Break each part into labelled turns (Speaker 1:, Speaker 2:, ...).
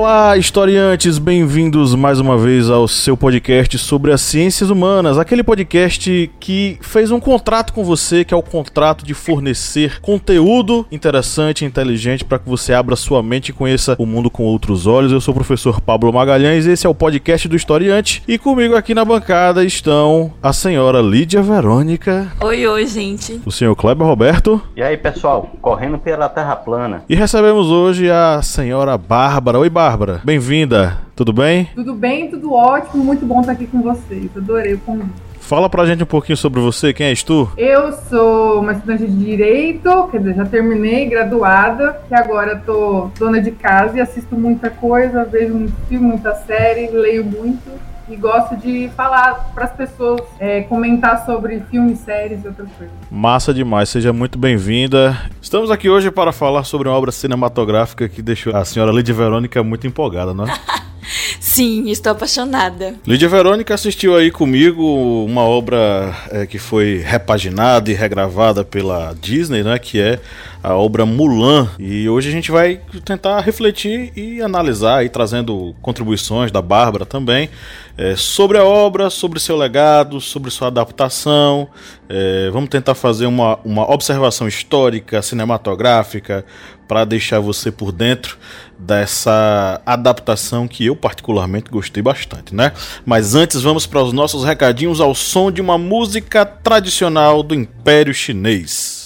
Speaker 1: Olá, historiantes, bem-vindos mais uma vez ao seu podcast sobre as ciências humanas, aquele podcast que fez um contrato com você, que é o contrato de fornecer conteúdo interessante e inteligente para que você abra sua mente e conheça o mundo com outros olhos. Eu sou o professor Pablo Magalhães, esse é o podcast do Historiante e comigo aqui na bancada estão a senhora Lídia Verônica.
Speaker 2: Oi, oi, gente.
Speaker 1: O senhor Kleber Roberto.
Speaker 3: E aí, pessoal, correndo pela Terra plana.
Speaker 1: E recebemos hoje a senhora Bárbara. Oi, Bárbara. Bárbara. Bem-vinda. Tudo bem?
Speaker 4: Tudo bem, tudo ótimo. Muito bom estar aqui com vocês. Adorei o convite.
Speaker 1: Fala pra gente um pouquinho sobre você, quem és tu?
Speaker 4: Eu sou uma estudante de Direito, quer dizer, já terminei, graduada, que agora tô dona de casa e assisto muita coisa, vejo muito filme, muita série, leio muito e gosto de falar para as pessoas, é, comentar sobre filmes, séries e outras coisas.
Speaker 1: Massa demais, seja muito bem-vinda. Estamos aqui hoje para falar sobre uma obra cinematográfica que deixou a senhora Lídia Verônica muito empolgada, não é?
Speaker 2: Sim, estou apaixonada.
Speaker 1: Lídia Verônica assistiu aí comigo uma obra é, que foi repaginada e regravada pela Disney, né? Que é a obra Mulan. E hoje a gente vai tentar refletir e analisar, e trazendo contribuições da Bárbara também, é, sobre a obra, sobre seu legado, sobre sua adaptação. É, vamos tentar fazer uma, uma observação histórica, cinematográfica, para deixar você por dentro dessa adaptação que eu particularmente gostei bastante, né? Mas antes vamos para os nossos recadinhos ao som de uma música tradicional do Império Chinês.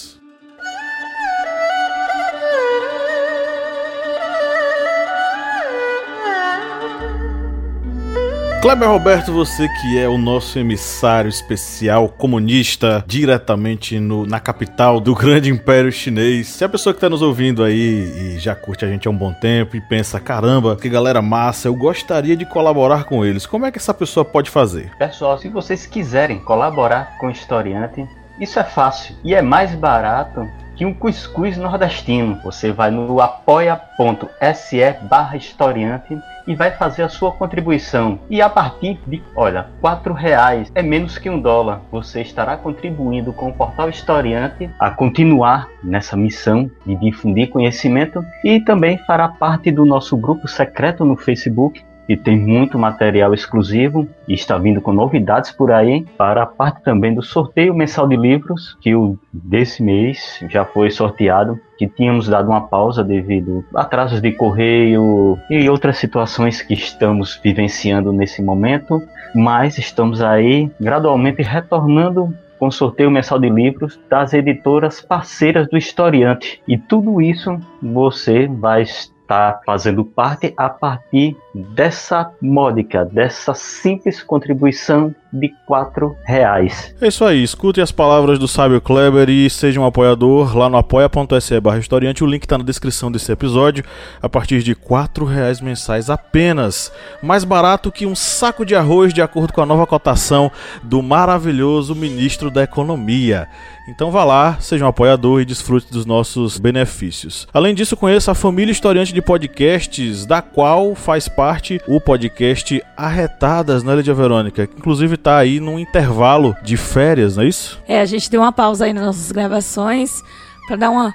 Speaker 1: Kleber Roberto, você que é o nosso emissário especial comunista diretamente no, na capital do grande império chinês. Se a pessoa que está nos ouvindo aí e já curte a gente há um bom tempo e pensa, caramba, que galera massa, eu gostaria de colaborar com eles, como é que essa pessoa pode fazer?
Speaker 3: Pessoal, se vocês quiserem colaborar com o Historiante, isso é fácil e é mais barato que um cuscuz nordestino. Você vai no apoia.se barra historiante e vai fazer a sua contribuição. E a partir de, olha, quatro reais é menos que um dólar. Você estará contribuindo com o Portal Historiante a continuar nessa missão de difundir conhecimento e também fará parte do nosso grupo secreto no Facebook e tem muito material exclusivo e está vindo com novidades por aí para a parte também do sorteio mensal de livros que o desse mês já foi sorteado que tínhamos dado uma pausa devido a atrasos de correio e outras situações que estamos vivenciando nesse momento, mas estamos aí gradualmente retornando com sorteio mensal de livros das editoras parceiras do Historiante. E tudo isso você vai estar fazendo parte a partir dessa módica, dessa simples contribuição de quatro reais.
Speaker 1: É isso aí, escute as palavras do sábio Kleber e seja um apoiador lá no apoia.se barra historiante, o link está na descrição desse episódio, a partir de quatro reais mensais apenas, mais barato que um saco de arroz de acordo com a nova cotação do maravilhoso ministro da economia. Então vá lá, seja um apoiador e desfrute dos nossos benefícios. Além disso, conheça a família historiante de podcasts, da qual faz parte o podcast Arretadas, né, Lídia Verônica? Que inclusive tá aí num intervalo de férias, não é isso?
Speaker 2: É, a gente deu uma pausa aí nas nossas gravações para dar uma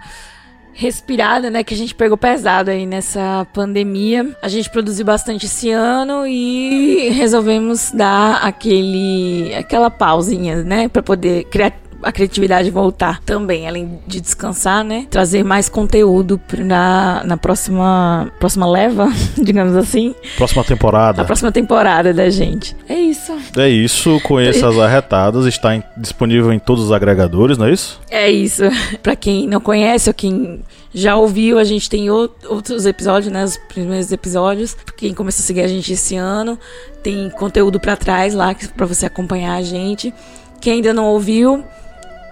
Speaker 2: respirada, né, que a gente pegou pesado aí nessa pandemia. A gente produziu bastante esse ano e resolvemos dar aquele aquela pausinha, né, para poder criar a criatividade voltar também, além de descansar, né? Trazer mais conteúdo na, na próxima, próxima leva, digamos assim.
Speaker 1: Próxima temporada.
Speaker 2: A próxima temporada da gente. É isso.
Speaker 1: É isso. Conheça as arretadas. Está em, disponível em todos os agregadores, não é isso?
Speaker 2: É isso. Para quem não conhece ou quem já ouviu, a gente tem outros episódios, né? Os primeiros episódios. Quem começou a seguir a gente esse ano, tem conteúdo para trás lá para você acompanhar a gente. Quem ainda não ouviu,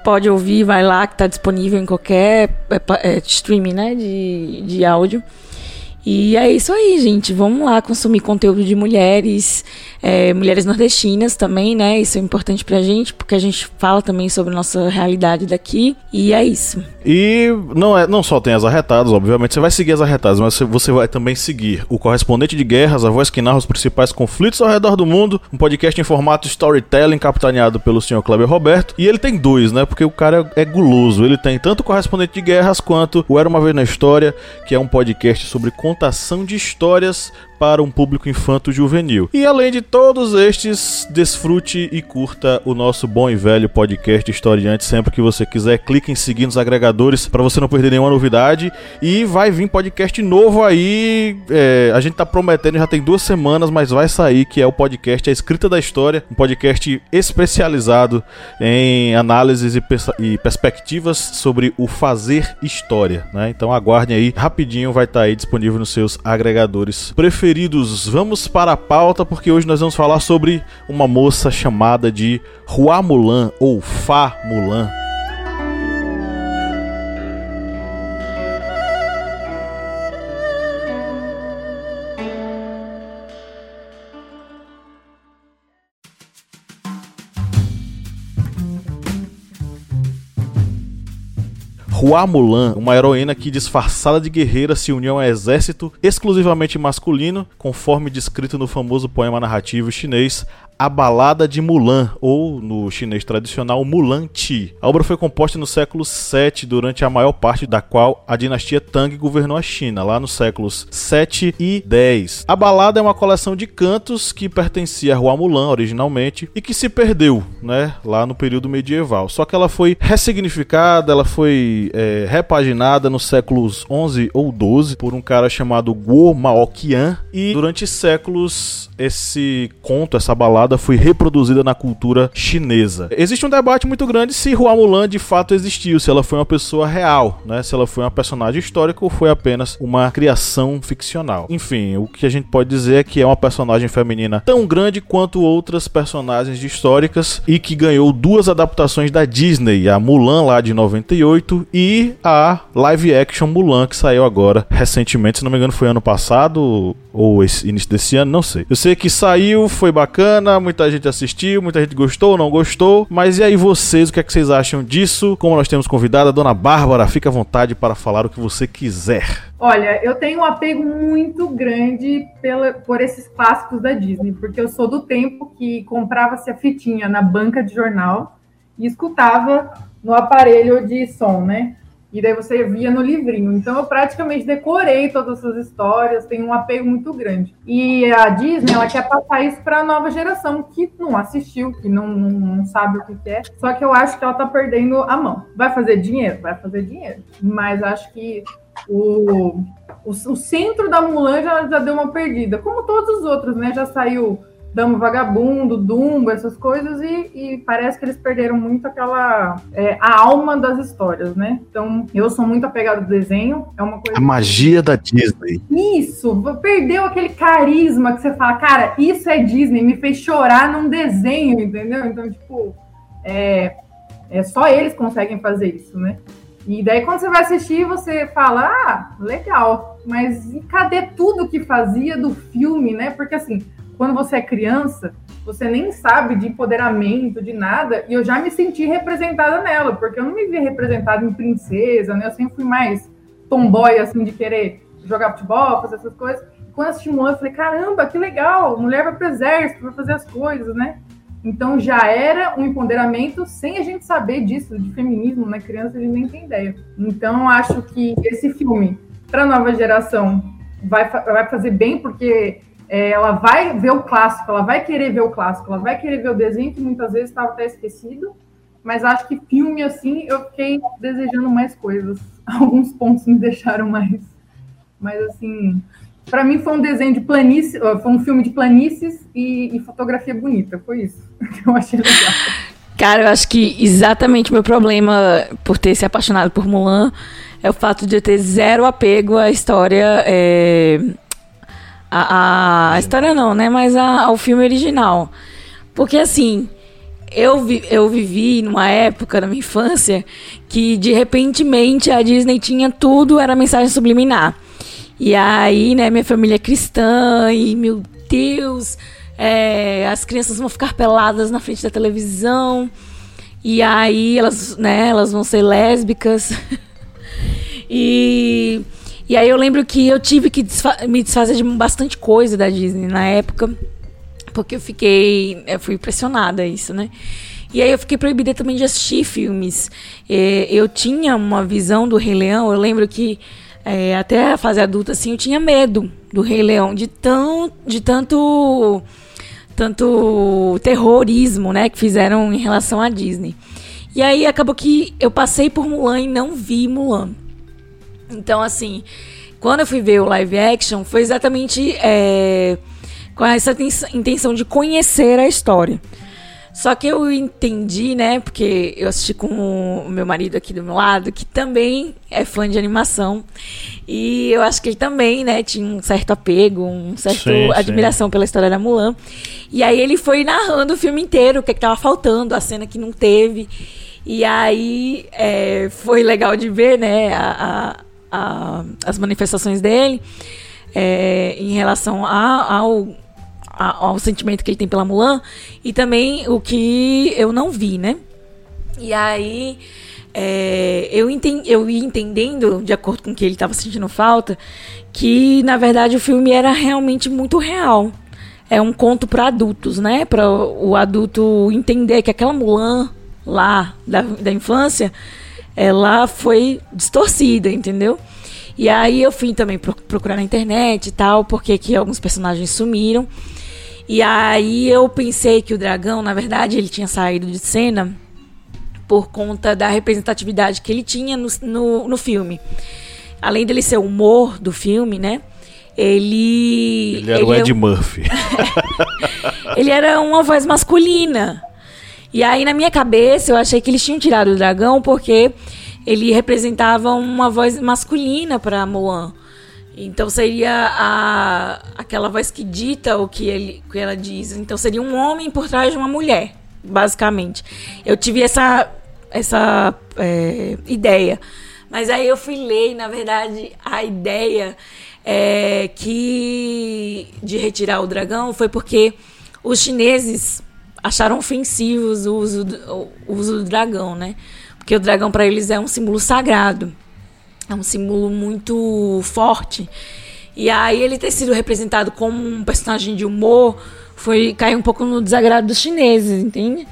Speaker 2: pode ouvir, vai lá, que está disponível em qualquer é, é, streaming né, de, de áudio. E é isso aí, gente. Vamos lá consumir conteúdo de mulheres, é, mulheres nordestinas também, né? Isso é importante pra gente, porque a gente fala também sobre nossa realidade daqui. E é isso.
Speaker 1: E não, é, não só tem as arretadas, obviamente, você vai seguir as arretadas, mas você vai também seguir o correspondente de guerras, a voz que narra os principais conflitos ao redor do mundo, um podcast em formato storytelling capitaneado pelo senhor Kleber Roberto. E ele tem dois, né? Porque o cara é guloso. Ele tem tanto o correspondente de guerras quanto o Era uma Vez na História, que é um podcast sobre contação de histórias para um público infanto-juvenil. E além de todos estes, desfrute e curta o nosso bom e velho podcast Historiante sempre que você quiser. Clique em seguir nos agregadores para você não perder nenhuma novidade. E vai vir podcast novo aí. É, a gente tá prometendo, já tem duas semanas, mas vai sair, que é o podcast A Escrita da História, um podcast especializado em análises e, pers e perspectivas sobre o fazer história. Né? Então aguardem aí, rapidinho vai estar tá aí disponível nos seus agregadores preferidos preferidos, vamos para a pauta porque hoje nós vamos falar sobre uma moça chamada de Hua Mulan ou Fa Mulan. Hua Mulan, uma heroína que disfarçada de guerreira se uniu a um exército exclusivamente masculino, conforme descrito no famoso poema narrativo chinês a Balada de Mulan, ou no chinês tradicional Mulan Ti. A obra foi composta no século 7, durante a maior parte da qual a dinastia Tang governou a China, lá nos séculos 7 e 10. A balada é uma coleção de cantos que pertencia a Hua Mulan originalmente e que se perdeu, né, lá no período medieval. Só que ela foi ressignificada, ela foi é, repaginada nos séculos 11 ou 12 por um cara chamado Guo Maoqian e durante séculos esse conto, essa balada foi reproduzida na cultura chinesa. Existe um debate muito grande se Hua Mulan de fato existiu, se ela foi uma pessoa real, né? Se ela foi uma personagem histórica ou foi apenas uma criação ficcional. Enfim, o que a gente pode dizer é que é uma personagem feminina tão grande quanto outras personagens históricas e que ganhou duas adaptações da Disney, a Mulan lá de 98 e a live action Mulan que saiu agora recentemente, se não me engano foi ano passado ou início desse ano, não sei. Eu sei que saiu, foi bacana, muita gente assistiu, muita gente gostou, não gostou. Mas e aí vocês, o que é que vocês acham disso? Como nós temos convidada a dona Bárbara, fica à vontade para falar o que você quiser.
Speaker 4: Olha, eu tenho um apego muito grande pela, por esses clássicos da Disney, porque eu sou do tempo que comprava-se a fitinha na banca de jornal e escutava no aparelho de som, né? E daí você via no livrinho. Então eu praticamente decorei todas essas histórias, tenho um apego muito grande. E a Disney, ela quer passar isso para a nova geração que não assistiu, que não, não, não, sabe o que é. Só que eu acho que ela tá perdendo a mão. Vai fazer dinheiro? Vai fazer dinheiro. Mas acho que o, o, o centro da Mulan já, já deu uma perdida. Como todos os outros, né? Já saiu Dama Vagabundo, Dumbo, essas coisas, e, e, parece que eles perderam muito aquela. É, a alma das histórias, né? Então, eu sou muito apegado ao desenho, é uma coisa.
Speaker 1: A magia da Disney.
Speaker 4: Isso, perdeu aquele carisma que você fala, cara, isso é Disney, me fez chorar num desenho, entendeu? Então, tipo, é, é só eles conseguem fazer isso, né? E daí, quando você vai assistir, você fala, ah, legal, mas cadê tudo que fazia do filme, né? Porque assim quando você é criança, você nem sabe de empoderamento, de nada, e eu já me senti representada nela, porque eu não me via representada em princesa, né? Eu sempre fui mais tomboy, assim, de querer jogar futebol, fazer essas coisas. E quando assisti um ano, eu falei, caramba, que legal, mulher vai pro exército, vai fazer as coisas, né? Então já era um empoderamento sem a gente saber disso, de feminismo, né? Criança a gente nem tem ideia. Então acho que esse filme, para a nova geração, vai, vai fazer bem, porque é, ela vai ver o clássico, ela vai querer ver o clássico, ela vai querer ver o desenho que muitas vezes estava até esquecido, mas acho que filme assim eu fiquei desejando mais coisas. Alguns pontos me deixaram mais, mas assim, para mim foi um desenho de planície, foi um filme de planícies e, e fotografia bonita, foi isso que eu achei legal.
Speaker 2: Cara, eu acho que exatamente o meu problema por ter se apaixonado por Mulan é o fato de eu ter zero apego à história. É a, a história não, né? Mas a, ao filme original. Porque assim, eu, vi, eu vivi numa época da minha infância que de repentemente a Disney tinha tudo, era mensagem subliminar. E aí, né, minha família é cristã e, meu Deus, é, as crianças vão ficar peladas na frente da televisão. E aí elas, né, elas vão ser lésbicas. e, e aí eu lembro que eu tive que desfa me desfazer de bastante coisa da Disney na época. Porque eu fiquei. Eu fui pressionada a isso, né? E aí eu fiquei proibida também de assistir filmes. É, eu tinha uma visão do Rei Leão, eu lembro que é, até a fase adulta, assim, eu tinha medo do Rei Leão, de, tão, de tanto tanto terrorismo, né, que fizeram em relação à Disney. E aí acabou que eu passei por Mulan e não vi Mulan. Então, assim, quando eu fui ver o live action, foi exatamente é, com essa intenção de conhecer a história. Só que eu entendi, né? Porque eu assisti com o meu marido aqui do meu lado, que também é fã de animação. E eu acho que ele também, né, tinha um certo apego, um certo sim, admiração sim. pela história da Mulan. E aí ele foi narrando o filme inteiro, o que, é que tava faltando, a cena que não teve. E aí é, foi legal de ver, né, a, a, a, as manifestações dele é, em relação a, ao ao sentimento que ele tem pela Mulan e também o que eu não vi, né? E aí é, eu, entendi, eu ia entendendo, de acordo com o que ele estava sentindo falta, que na verdade o filme era realmente muito real. É um conto para adultos, né? Para o adulto entender que aquela Mulan lá da, da infância, ela foi distorcida, entendeu? E aí eu fui também procurar na internet e tal, porque que alguns personagens sumiram. E aí eu pensei que o dragão, na verdade, ele tinha saído de cena por conta da representatividade que ele tinha no, no, no filme. Além dele ser o humor do filme, né? Ele.
Speaker 1: Ele era ele o Ed é um... Murphy.
Speaker 2: ele era uma voz masculina. E aí, na minha cabeça, eu achei que eles tinham tirado o dragão porque ele representava uma voz masculina para Mulan. Então seria a, aquela voz que dita o que, ele, que ela diz. Então seria um homem por trás de uma mulher, basicamente. Eu tive essa, essa é, ideia. Mas aí eu fui ler, na verdade, a ideia é que de retirar o dragão foi porque os chineses acharam ofensivos o uso do, o uso do dragão, né? Porque o dragão para eles é um símbolo sagrado. É um símbolo muito forte. E aí ele ter sido representado como um personagem de humor foi cair um pouco no desagrado dos chineses, entende?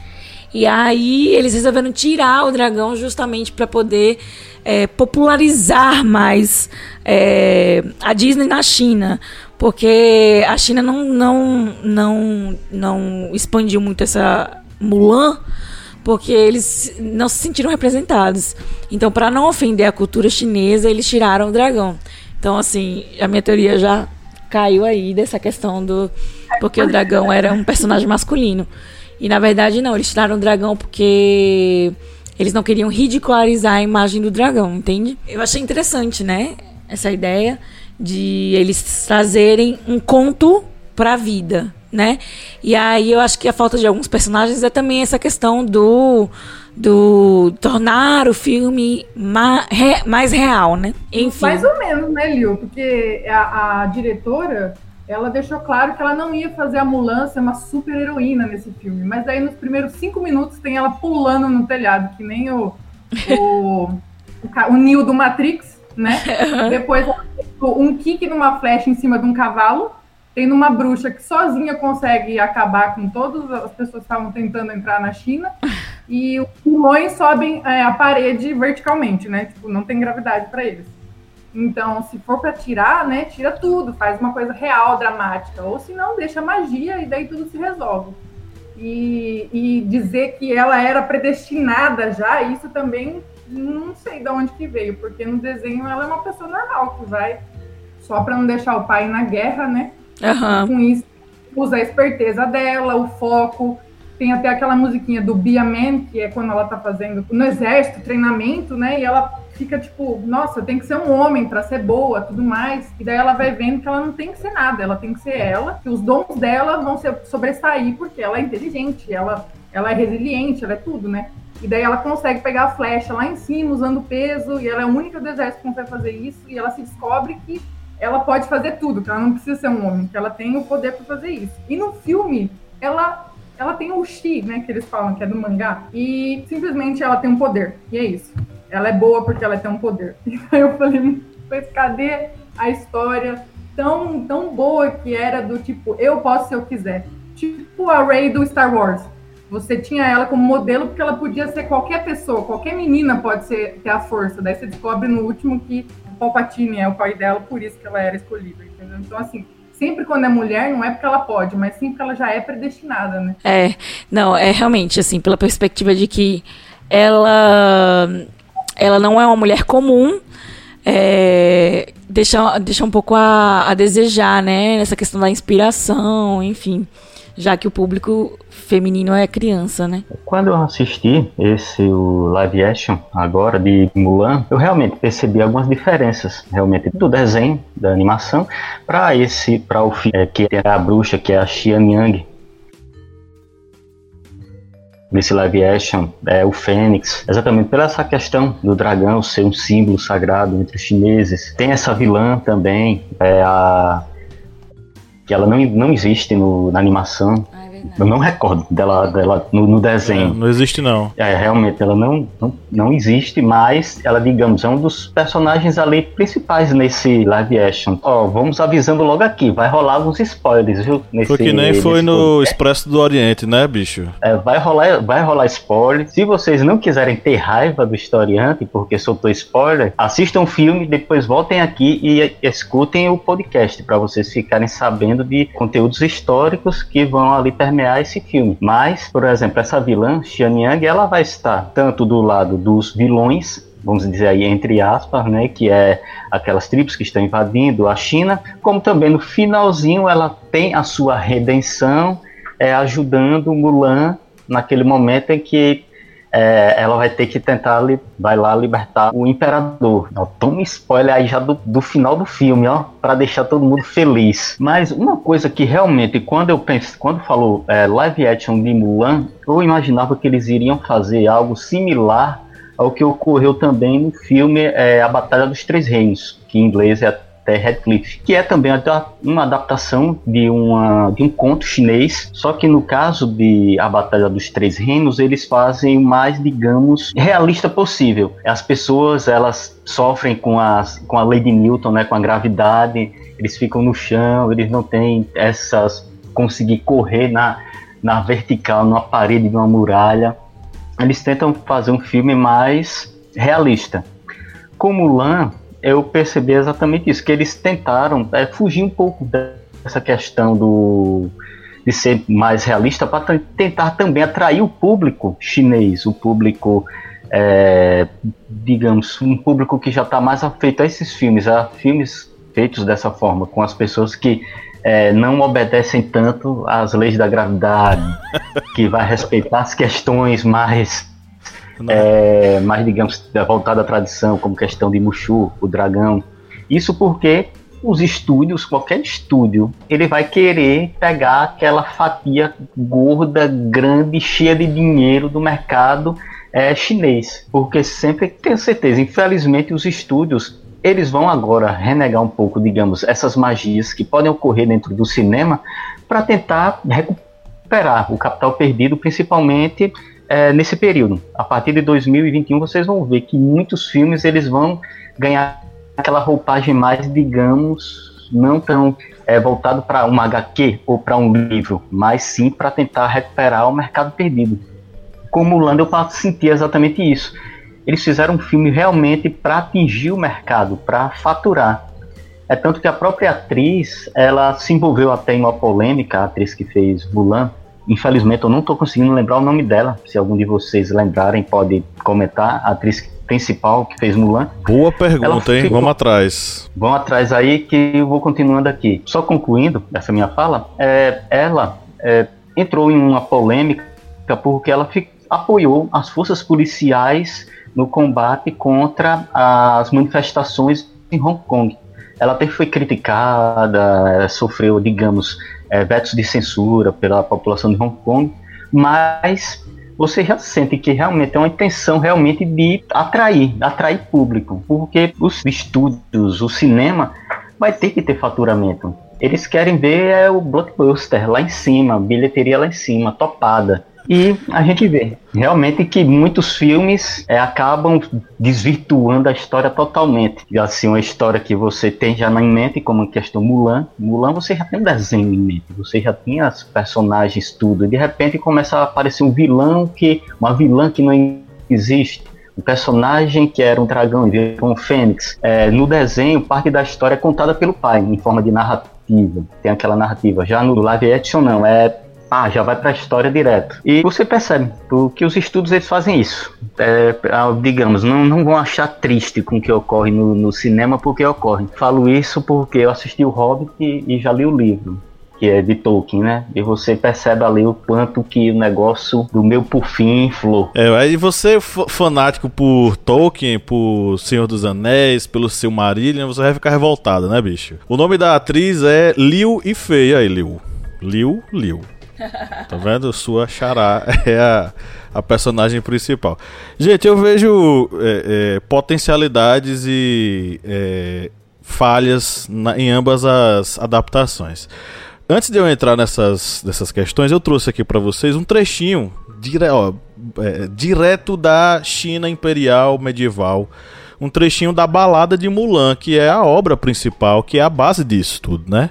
Speaker 2: E aí eles resolveram tirar o dragão justamente para poder é, popularizar mais é, a Disney na China, porque a China não não não não expandiu muito essa Mulan porque eles não se sentiram representados. Então, para não ofender a cultura chinesa, eles tiraram o dragão. Então, assim, a minha teoria já caiu aí dessa questão do porque o dragão era um personagem masculino. E na verdade não, eles tiraram o dragão porque eles não queriam ridicularizar a imagem do dragão, entende? Eu achei interessante, né? Essa ideia de eles trazerem um conto para a vida, né? E aí eu acho que a falta de alguns personagens é também essa questão do do tornar o filme ma, re, mais real, né?
Speaker 4: Enfim. Mais ou menos, né, Liu? Porque a, a, diretora ela deixou claro que ela não ia fazer a Mulan ser uma super heroína nesse filme, mas aí nos primeiros cinco minutos tem ela pulando no telhado, que nem o o, o, o Neo do Matrix, né? Depois um kick numa flecha em cima de um cavalo tem uma bruxa que sozinha consegue acabar com todas as pessoas que estavam tentando entrar na China. E os pulmões sobem é, a parede verticalmente, né? Tipo, não tem gravidade para eles. Então, se for para tirar, né, tira tudo, faz uma coisa real, dramática. Ou se não, deixa magia e daí tudo se resolve. E, e dizer que ela era predestinada já, isso também não sei de onde que veio, porque no desenho ela é uma pessoa normal que vai só para não deixar o pai na guerra, né?
Speaker 2: Uhum.
Speaker 4: Com isso, usa a esperteza dela, o foco. Tem até aquela musiquinha do Bia Man, que é quando ela tá fazendo no exército, treinamento, né? E ela fica tipo, nossa, tem que ser um homem para ser boa, tudo mais. E daí ela vai vendo que ela não tem que ser nada, ela tem que ser ela, que os dons dela vão se sobressair porque ela é inteligente, ela, ela é resiliente, ela é tudo, né? E daí ela consegue pegar a flecha lá em cima, usando peso, e ela é a única do exército que consegue fazer isso, e ela se descobre que ela pode fazer tudo, que ela não precisa ser um homem, que ela tem o poder para fazer isso. E no filme, ela ela tem o Shi, né, que eles falam que é do mangá, e simplesmente ela tem um poder. E é isso. Ela é boa porque ela tem um poder. Então eu falei, mas cadê a história tão tão boa que era do tipo, eu posso se eu quiser. Tipo a Rey do Star Wars. Você tinha ela como modelo porque ela podia ser qualquer pessoa, qualquer menina pode ser, ter a força. Daí você descobre no último que o Palpatine é o pai dela, por isso que ela era escolhida, entendeu? Então, assim, sempre quando é mulher, não é porque ela pode, mas sim porque ela já é predestinada, né?
Speaker 2: É, não, é realmente, assim, pela perspectiva de que ela, ela não é uma mulher comum, é, deixa, deixa um pouco a, a desejar, né? Nessa questão da inspiração, enfim já que o público feminino é criança, né?
Speaker 3: Quando eu assisti esse o live action agora de Mulan, eu realmente percebi algumas diferenças realmente do desenho, da animação, para esse, para o filme é, que é a bruxa, que é a Xian Yang, nesse live action é o Fênix, exatamente pela essa questão do dragão ser um símbolo sagrado entre os chineses. Tem essa vilã também, é a que ela não, não existe no, na animação. Eu não recordo dela, dela no, no desenho. É,
Speaker 1: não existe, não.
Speaker 3: É, realmente, ela não, não, não existe, mas ela, digamos, é um dos personagens ali principais nesse live action. Ó, vamos avisando logo aqui, vai rolar alguns spoilers, viu?
Speaker 1: Nesse, foi que nem foi no podcast. Expresso do Oriente, né, bicho?
Speaker 3: É, vai rolar, vai rolar spoiler. Se vocês não quiserem ter raiva do historiante, porque soltou spoiler, assistam o filme, depois voltem aqui e escutem o podcast, para vocês ficarem sabendo de conteúdos históricos que vão ali permear esse filme. Mas, por exemplo, essa vilã, Xian Yang, ela vai estar tanto do lado dos vilões vamos dizer aí entre aspas, né, que é aquelas tribos que estão invadindo a China, como também no finalzinho ela tem a sua redenção, é, ajudando Mulan naquele momento em que é, ela vai ter que tentar, vai lá libertar o imperador. Ó, toma spoiler aí já do, do final do filme, ó, para deixar todo mundo feliz. Mas uma coisa que realmente, quando eu penso, quando falou é, live action de Mulan, eu imaginava que eles iriam fazer algo similar ao que ocorreu também no filme é, A Batalha dos Três Reinos, que em inglês é até Radcliffe, que é também uma adaptação de, uma, de um conto chinês, só que no caso de A Batalha dos Três Reinos, eles fazem o mais, digamos, realista possível. As pessoas, elas sofrem com, as, com a lei de Newton, né, com a gravidade, eles ficam no chão, eles não têm essas... conseguir correr na, na vertical, numa parede de uma muralha. Eles tentam fazer um filme mais realista. Como Mulan, eu percebi exatamente isso, que eles tentaram é, fugir um pouco dessa questão do de ser mais realista para tentar também atrair o público chinês, o público, é, digamos, um público que já está mais afeito a esses filmes, a filmes feitos dessa forma, com as pessoas que é, não obedecem tanto às leis da gravidade, que vai respeitar as questões mais é, mais, digamos, voltada à tradição, como questão de Mushu, o dragão. Isso porque os estúdios, qualquer estúdio, ele vai querer pegar aquela fatia gorda, grande, cheia de dinheiro do mercado é, chinês. Porque sempre, tenho certeza, infelizmente os estúdios, eles vão agora renegar um pouco, digamos, essas magias que podem ocorrer dentro do cinema para tentar recuperar o capital perdido, principalmente é, nesse período. A partir de 2021 vocês vão ver que muitos filmes eles vão ganhar aquela roupagem mais, digamos, não tão é, voltado para uma HQ ou para um livro, mas sim para tentar recuperar o mercado perdido. Como o Lando, eu senti exatamente isso. Eles fizeram um filme realmente para atingir o mercado, para faturar. É tanto que a própria atriz, ela se envolveu até em uma polêmica, a atriz que fez Mulan, Infelizmente eu não estou conseguindo lembrar o nome dela. Se algum de vocês lembrarem, pode comentar. A atriz principal que fez Mulan.
Speaker 1: Boa pergunta, hein? Ficou... Vamos atrás.
Speaker 3: Vamos atrás aí que eu vou continuando aqui. Só concluindo essa minha fala, é, ela é, entrou em uma polêmica porque ela apoiou as forças policiais no combate contra as manifestações em Hong Kong. Ela até foi criticada, sofreu, digamos, é, vetos de censura pela população de Hong Kong, mas você já sente que realmente é uma intenção realmente de atrair, atrair público, porque os estúdios, o cinema vai ter que ter faturamento. Eles querem ver é, o blockbuster lá em cima, bilheteria lá em cima, topada. E a gente vê realmente que muitos filmes é, acabam desvirtuando a história totalmente. E assim, uma história que você tem já em mente, como a questão Mulan. Mulan você já tem um desenho em mente, você já tinha as personagens, tudo. E de repente começa a aparecer um vilão que. uma vilã que não existe. Um personagem que era um dragão e um fênix. É, no desenho, parte da história é contada pelo pai, em forma de narrativa. Tem aquela narrativa. Já no live action, não. É ah, já vai para a história direto. E você percebe que os estudos eles fazem isso. É, digamos, não, não vão achar triste com o que ocorre no, no, cinema porque ocorre. Falo isso porque eu assisti o Hobbit e, e já li o livro que é de Tolkien, né? E você percebe ali o quanto que o negócio do meu por fim inflou.
Speaker 1: É, aí você fanático por Tolkien, por Senhor dos Anéis, pelo Silmarillion, você vai ficar revoltado, né, bicho? O nome da atriz é Liu e Feia aí, Liu. Liu, Liu. Tá vendo? Sua Xará é a, a personagem principal. Gente, eu vejo é, é, potencialidades e é, falhas na, em ambas as adaptações. Antes de eu entrar nessas, nessas questões, eu trouxe aqui para vocês um trechinho dire, ó, é, direto da China Imperial Medieval. Um trechinho da Balada de Mulan, que é a obra principal, que é a base disso tudo, né?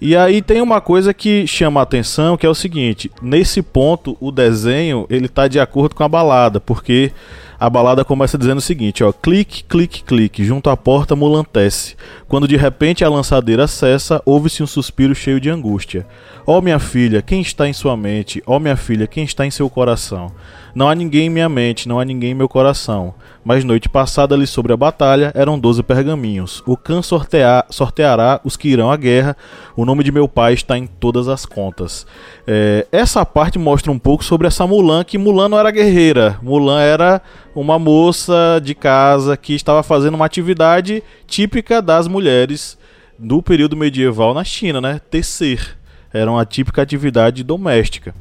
Speaker 1: E aí tem uma coisa que chama a atenção, que é o seguinte, nesse ponto o desenho, ele tá de acordo com a balada, porque a balada começa dizendo o seguinte, ó, clique, clique, clique, junto à porta mulantece. Quando de repente a lançadeira cessa, ouve-se um suspiro cheio de angústia. Ó oh, minha filha, quem está em sua mente? Ó oh, minha filha, quem está em seu coração? Não há ninguém em minha mente, não há ninguém em meu coração. Mas noite passada ali sobre a batalha eram doze pergaminhos. O cã sortear, sorteará os que irão à guerra. O nome de meu pai está em todas as contas. É, essa parte mostra um pouco sobre essa Mulan, que Mulan não era guerreira. Mulan era uma moça de casa que estava fazendo uma atividade típica das mulheres do período medieval na China, né? Tecer. Era uma típica atividade doméstica.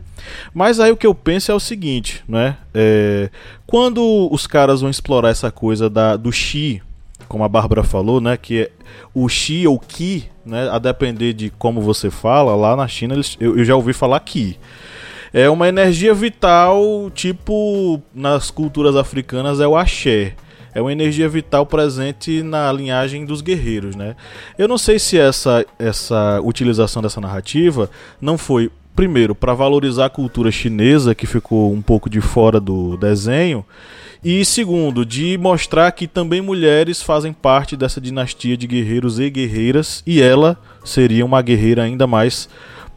Speaker 1: Mas aí o que eu penso é o seguinte, né? É, quando os caras vão explorar essa coisa da, do Xi, como a Bárbara falou, né? Que é o Xi ou Qi, né? A depender de como você fala, lá na China eles, eu, eu já ouvi falar Qi. É uma energia vital, tipo nas culturas africanas é o axé é uma energia vital presente na linhagem dos guerreiros, né? Eu não sei se essa, essa utilização dessa narrativa não foi primeiro para valorizar a cultura chinesa que ficou um pouco de fora do desenho e segundo de mostrar que também mulheres fazem parte dessa dinastia de guerreiros e guerreiras e ela seria uma guerreira ainda mais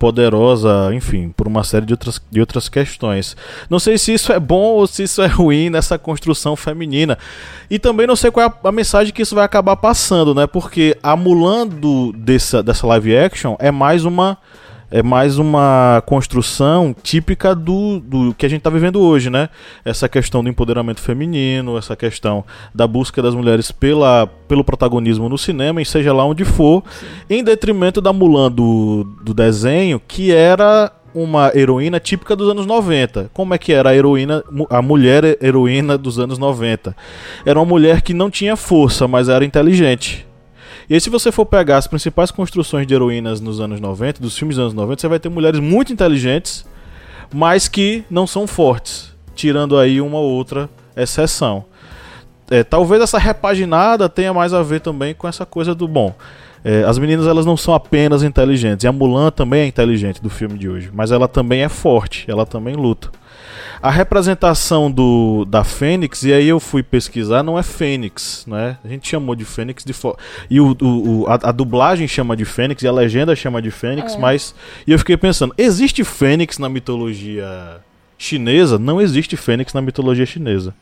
Speaker 1: poderosa, enfim, por uma série de outras, de outras questões. Não sei se isso é bom ou se isso é ruim nessa construção feminina. E também não sei qual é a, a mensagem que isso vai acabar passando, né? Porque a Mulan do, dessa, dessa live action é mais uma é mais uma construção típica do, do que a gente está vivendo hoje, né? Essa questão do empoderamento feminino, essa questão da busca das mulheres pela, pelo protagonismo no cinema, e seja lá onde for, Sim. em detrimento da Mulan do, do desenho, que era uma heroína típica dos anos 90. Como é que era a heroína, a mulher heroína dos anos 90? Era uma mulher que não tinha força, mas era inteligente. E aí, se você for pegar as principais construções de heroínas nos anos 90, dos filmes dos anos 90, você vai ter mulheres muito inteligentes, mas que não são fortes, tirando aí uma outra exceção. É, talvez essa repaginada tenha mais a ver também com essa coisa do bom. É, as meninas elas não são apenas inteligentes, e a Mulan também é inteligente do filme de hoje, mas ela também é forte, ela também luta. A representação do, da Fênix, e aí eu fui pesquisar, não é Fênix, né? A gente chamou de Fênix de fo... E o, o, a, a, dublagem chama de Fênix e a legenda chama de Fênix, é. mas. E eu fiquei pensando, existe Fênix na mitologia chinesa? Não existe Fênix na mitologia chinesa.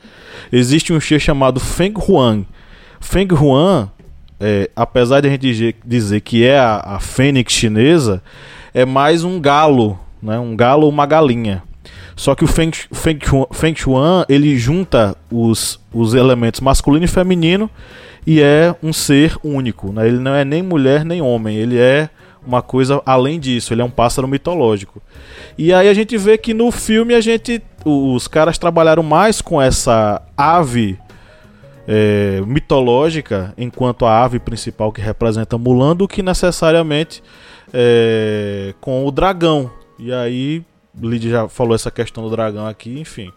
Speaker 1: Existe um ser chamado Feng Huan. Feng Huan, é, apesar de a gente dizer que é a, a Fênix chinesa, é mais um galo, né? Um galo ou uma galinha. Só que o Feng, Feng, Feng Shuan, ele junta os, os elementos masculino e feminino e é um ser único. Né? Ele não é nem mulher nem homem, ele é uma coisa além disso, ele é um pássaro mitológico. E aí a gente vê que no filme a gente os caras trabalharam mais com essa ave é, mitológica enquanto a ave principal que representa Mulan do que necessariamente é, com o dragão. E aí Lid já falou essa questão do dragão aqui, enfim.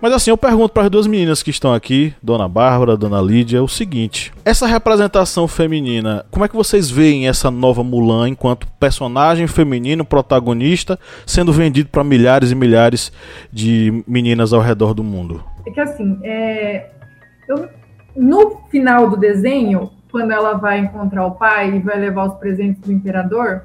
Speaker 1: Mas assim, eu pergunto para as duas meninas que estão aqui, Dona Bárbara, Dona Lídia, o seguinte: essa representação feminina, como é que vocês veem essa nova Mulan enquanto personagem feminino protagonista sendo vendido para milhares e milhares de meninas ao redor do mundo?
Speaker 4: É que assim, é... Eu... no final do desenho, quando ela vai encontrar o pai e vai levar os presentes do imperador,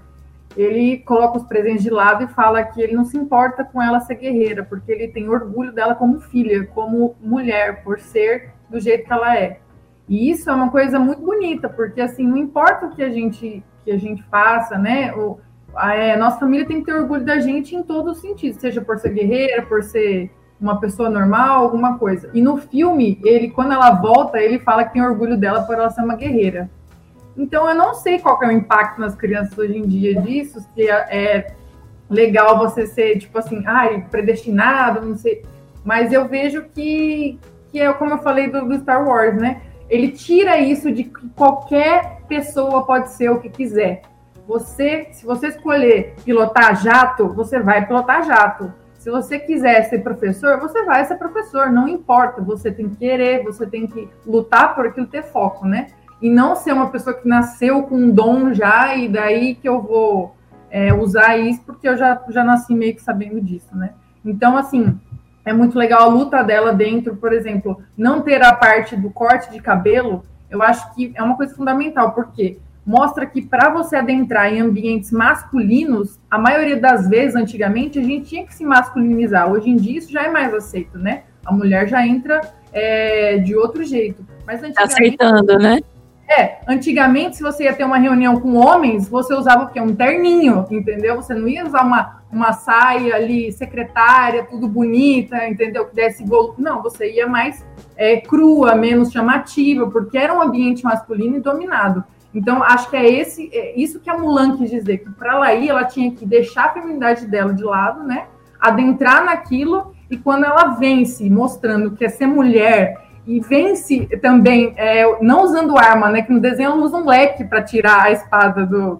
Speaker 4: ele coloca os presentes de lado e fala que ele não se importa com ela ser guerreira, porque ele tem orgulho dela como filha, como mulher, por ser do jeito que ela é. E isso é uma coisa muito bonita, porque assim, não importa o que a gente que a gente faça, né? O, a, é, nossa família tem que ter orgulho da gente em todos os sentidos, seja por ser guerreira, por ser uma pessoa normal, alguma coisa. E no filme, ele, quando ela volta, ele fala que tem orgulho dela por ela ser uma guerreira. Então, eu não sei qual é o impacto nas crianças hoje em dia disso, se é, é legal você ser, tipo assim, ai, predestinado, não sei. Mas eu vejo que, que é como eu falei do, do Star Wars, né? Ele tira isso de que qualquer pessoa pode ser o que quiser. Você, se você escolher pilotar jato, você vai pilotar jato. Se você quiser ser professor, você vai ser professor, não importa. Você tem que querer, você tem que lutar por aquilo ter foco, né? E não ser uma pessoa que nasceu com um dom já e daí que eu vou é, usar isso porque eu já, já nasci meio que sabendo disso, né? Então, assim, é muito legal a luta dela dentro, por exemplo, não ter a parte do corte de cabelo, eu acho que é uma coisa fundamental, porque mostra que para você adentrar em ambientes masculinos, a maioria das vezes, antigamente, a gente tinha que se masculinizar. Hoje em dia isso já é mais aceito, né? A mulher já entra é, de outro jeito.
Speaker 2: Mas antigamente, Aceitando, né?
Speaker 4: É, antigamente, se você ia ter uma reunião com homens, você usava o quê? Um terninho, entendeu? Você não ia usar uma, uma saia ali, secretária, tudo bonita, entendeu? Que desse golo. Não, você ia mais é, crua, menos chamativa, porque era um ambiente masculino e dominado. Então, acho que é esse, é isso que a Mulan quis dizer, que para ela ir, ela tinha que deixar a feminidade dela de lado, né? Adentrar naquilo, e quando ela vence, mostrando que é ser mulher e vence também, é, não usando arma, né? Que no desenho ela usa um leque para tirar a espada do,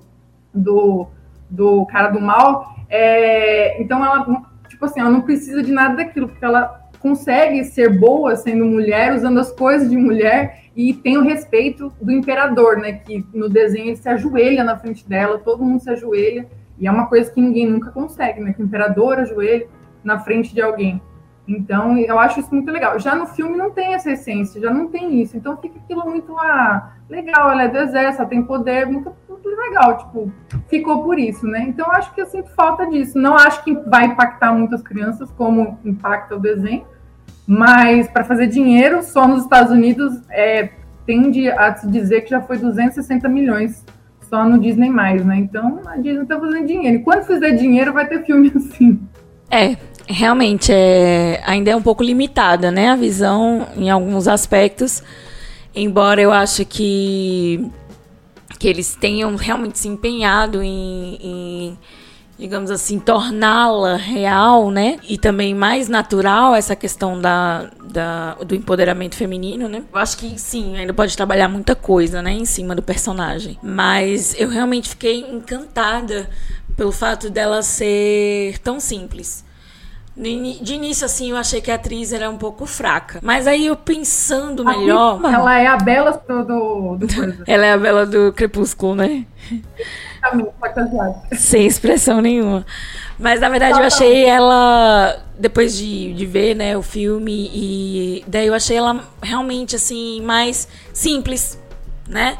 Speaker 4: do, do cara do mal. É, então ela, tipo assim, ela não precisa de nada daquilo, porque ela consegue ser boa sendo mulher, usando as coisas de mulher e tem o respeito do imperador, né? Que no desenho ele se ajoelha na frente dela, todo mundo se ajoelha, e é uma coisa que ninguém nunca consegue, né? Que o imperador ajoelha na frente de alguém. Então, eu acho isso muito legal. Já no filme não tem essa essência, já não tem isso. Então fica aquilo muito ah, legal, ela é do exército, ela tem poder, muito, muito legal, tipo, ficou por isso, né? Então eu acho que eu sinto falta disso. Não acho que vai impactar muitas crianças como impacta o desenho, mas para fazer dinheiro, só nos Estados Unidos é, tende a se dizer que já foi 260 milhões só no Disney mais, né? Então a Disney tá fazendo dinheiro. E quando fizer dinheiro, vai ter filme assim.
Speaker 2: É, realmente é, ainda é um pouco limitada, né? A visão em alguns aspectos. Embora eu ache que, que eles tenham realmente se empenhado em, em digamos assim, torná-la real, né? E também mais natural essa questão da, da, do empoderamento feminino, né? Eu acho que sim, ainda pode trabalhar muita coisa, né, em cima do personagem. Mas eu realmente fiquei encantada pelo fato dela ser tão simples. De início, assim, eu achei que a atriz era um pouco fraca. Mas aí eu pensando melhor.
Speaker 4: Ela é a Bela do. do, do
Speaker 2: ela é a Bela do Crepúsculo, né? Sem expressão nenhuma. Mas na verdade eu achei ela. Depois de, de ver né, o filme, e daí eu achei ela realmente assim, mais simples, né?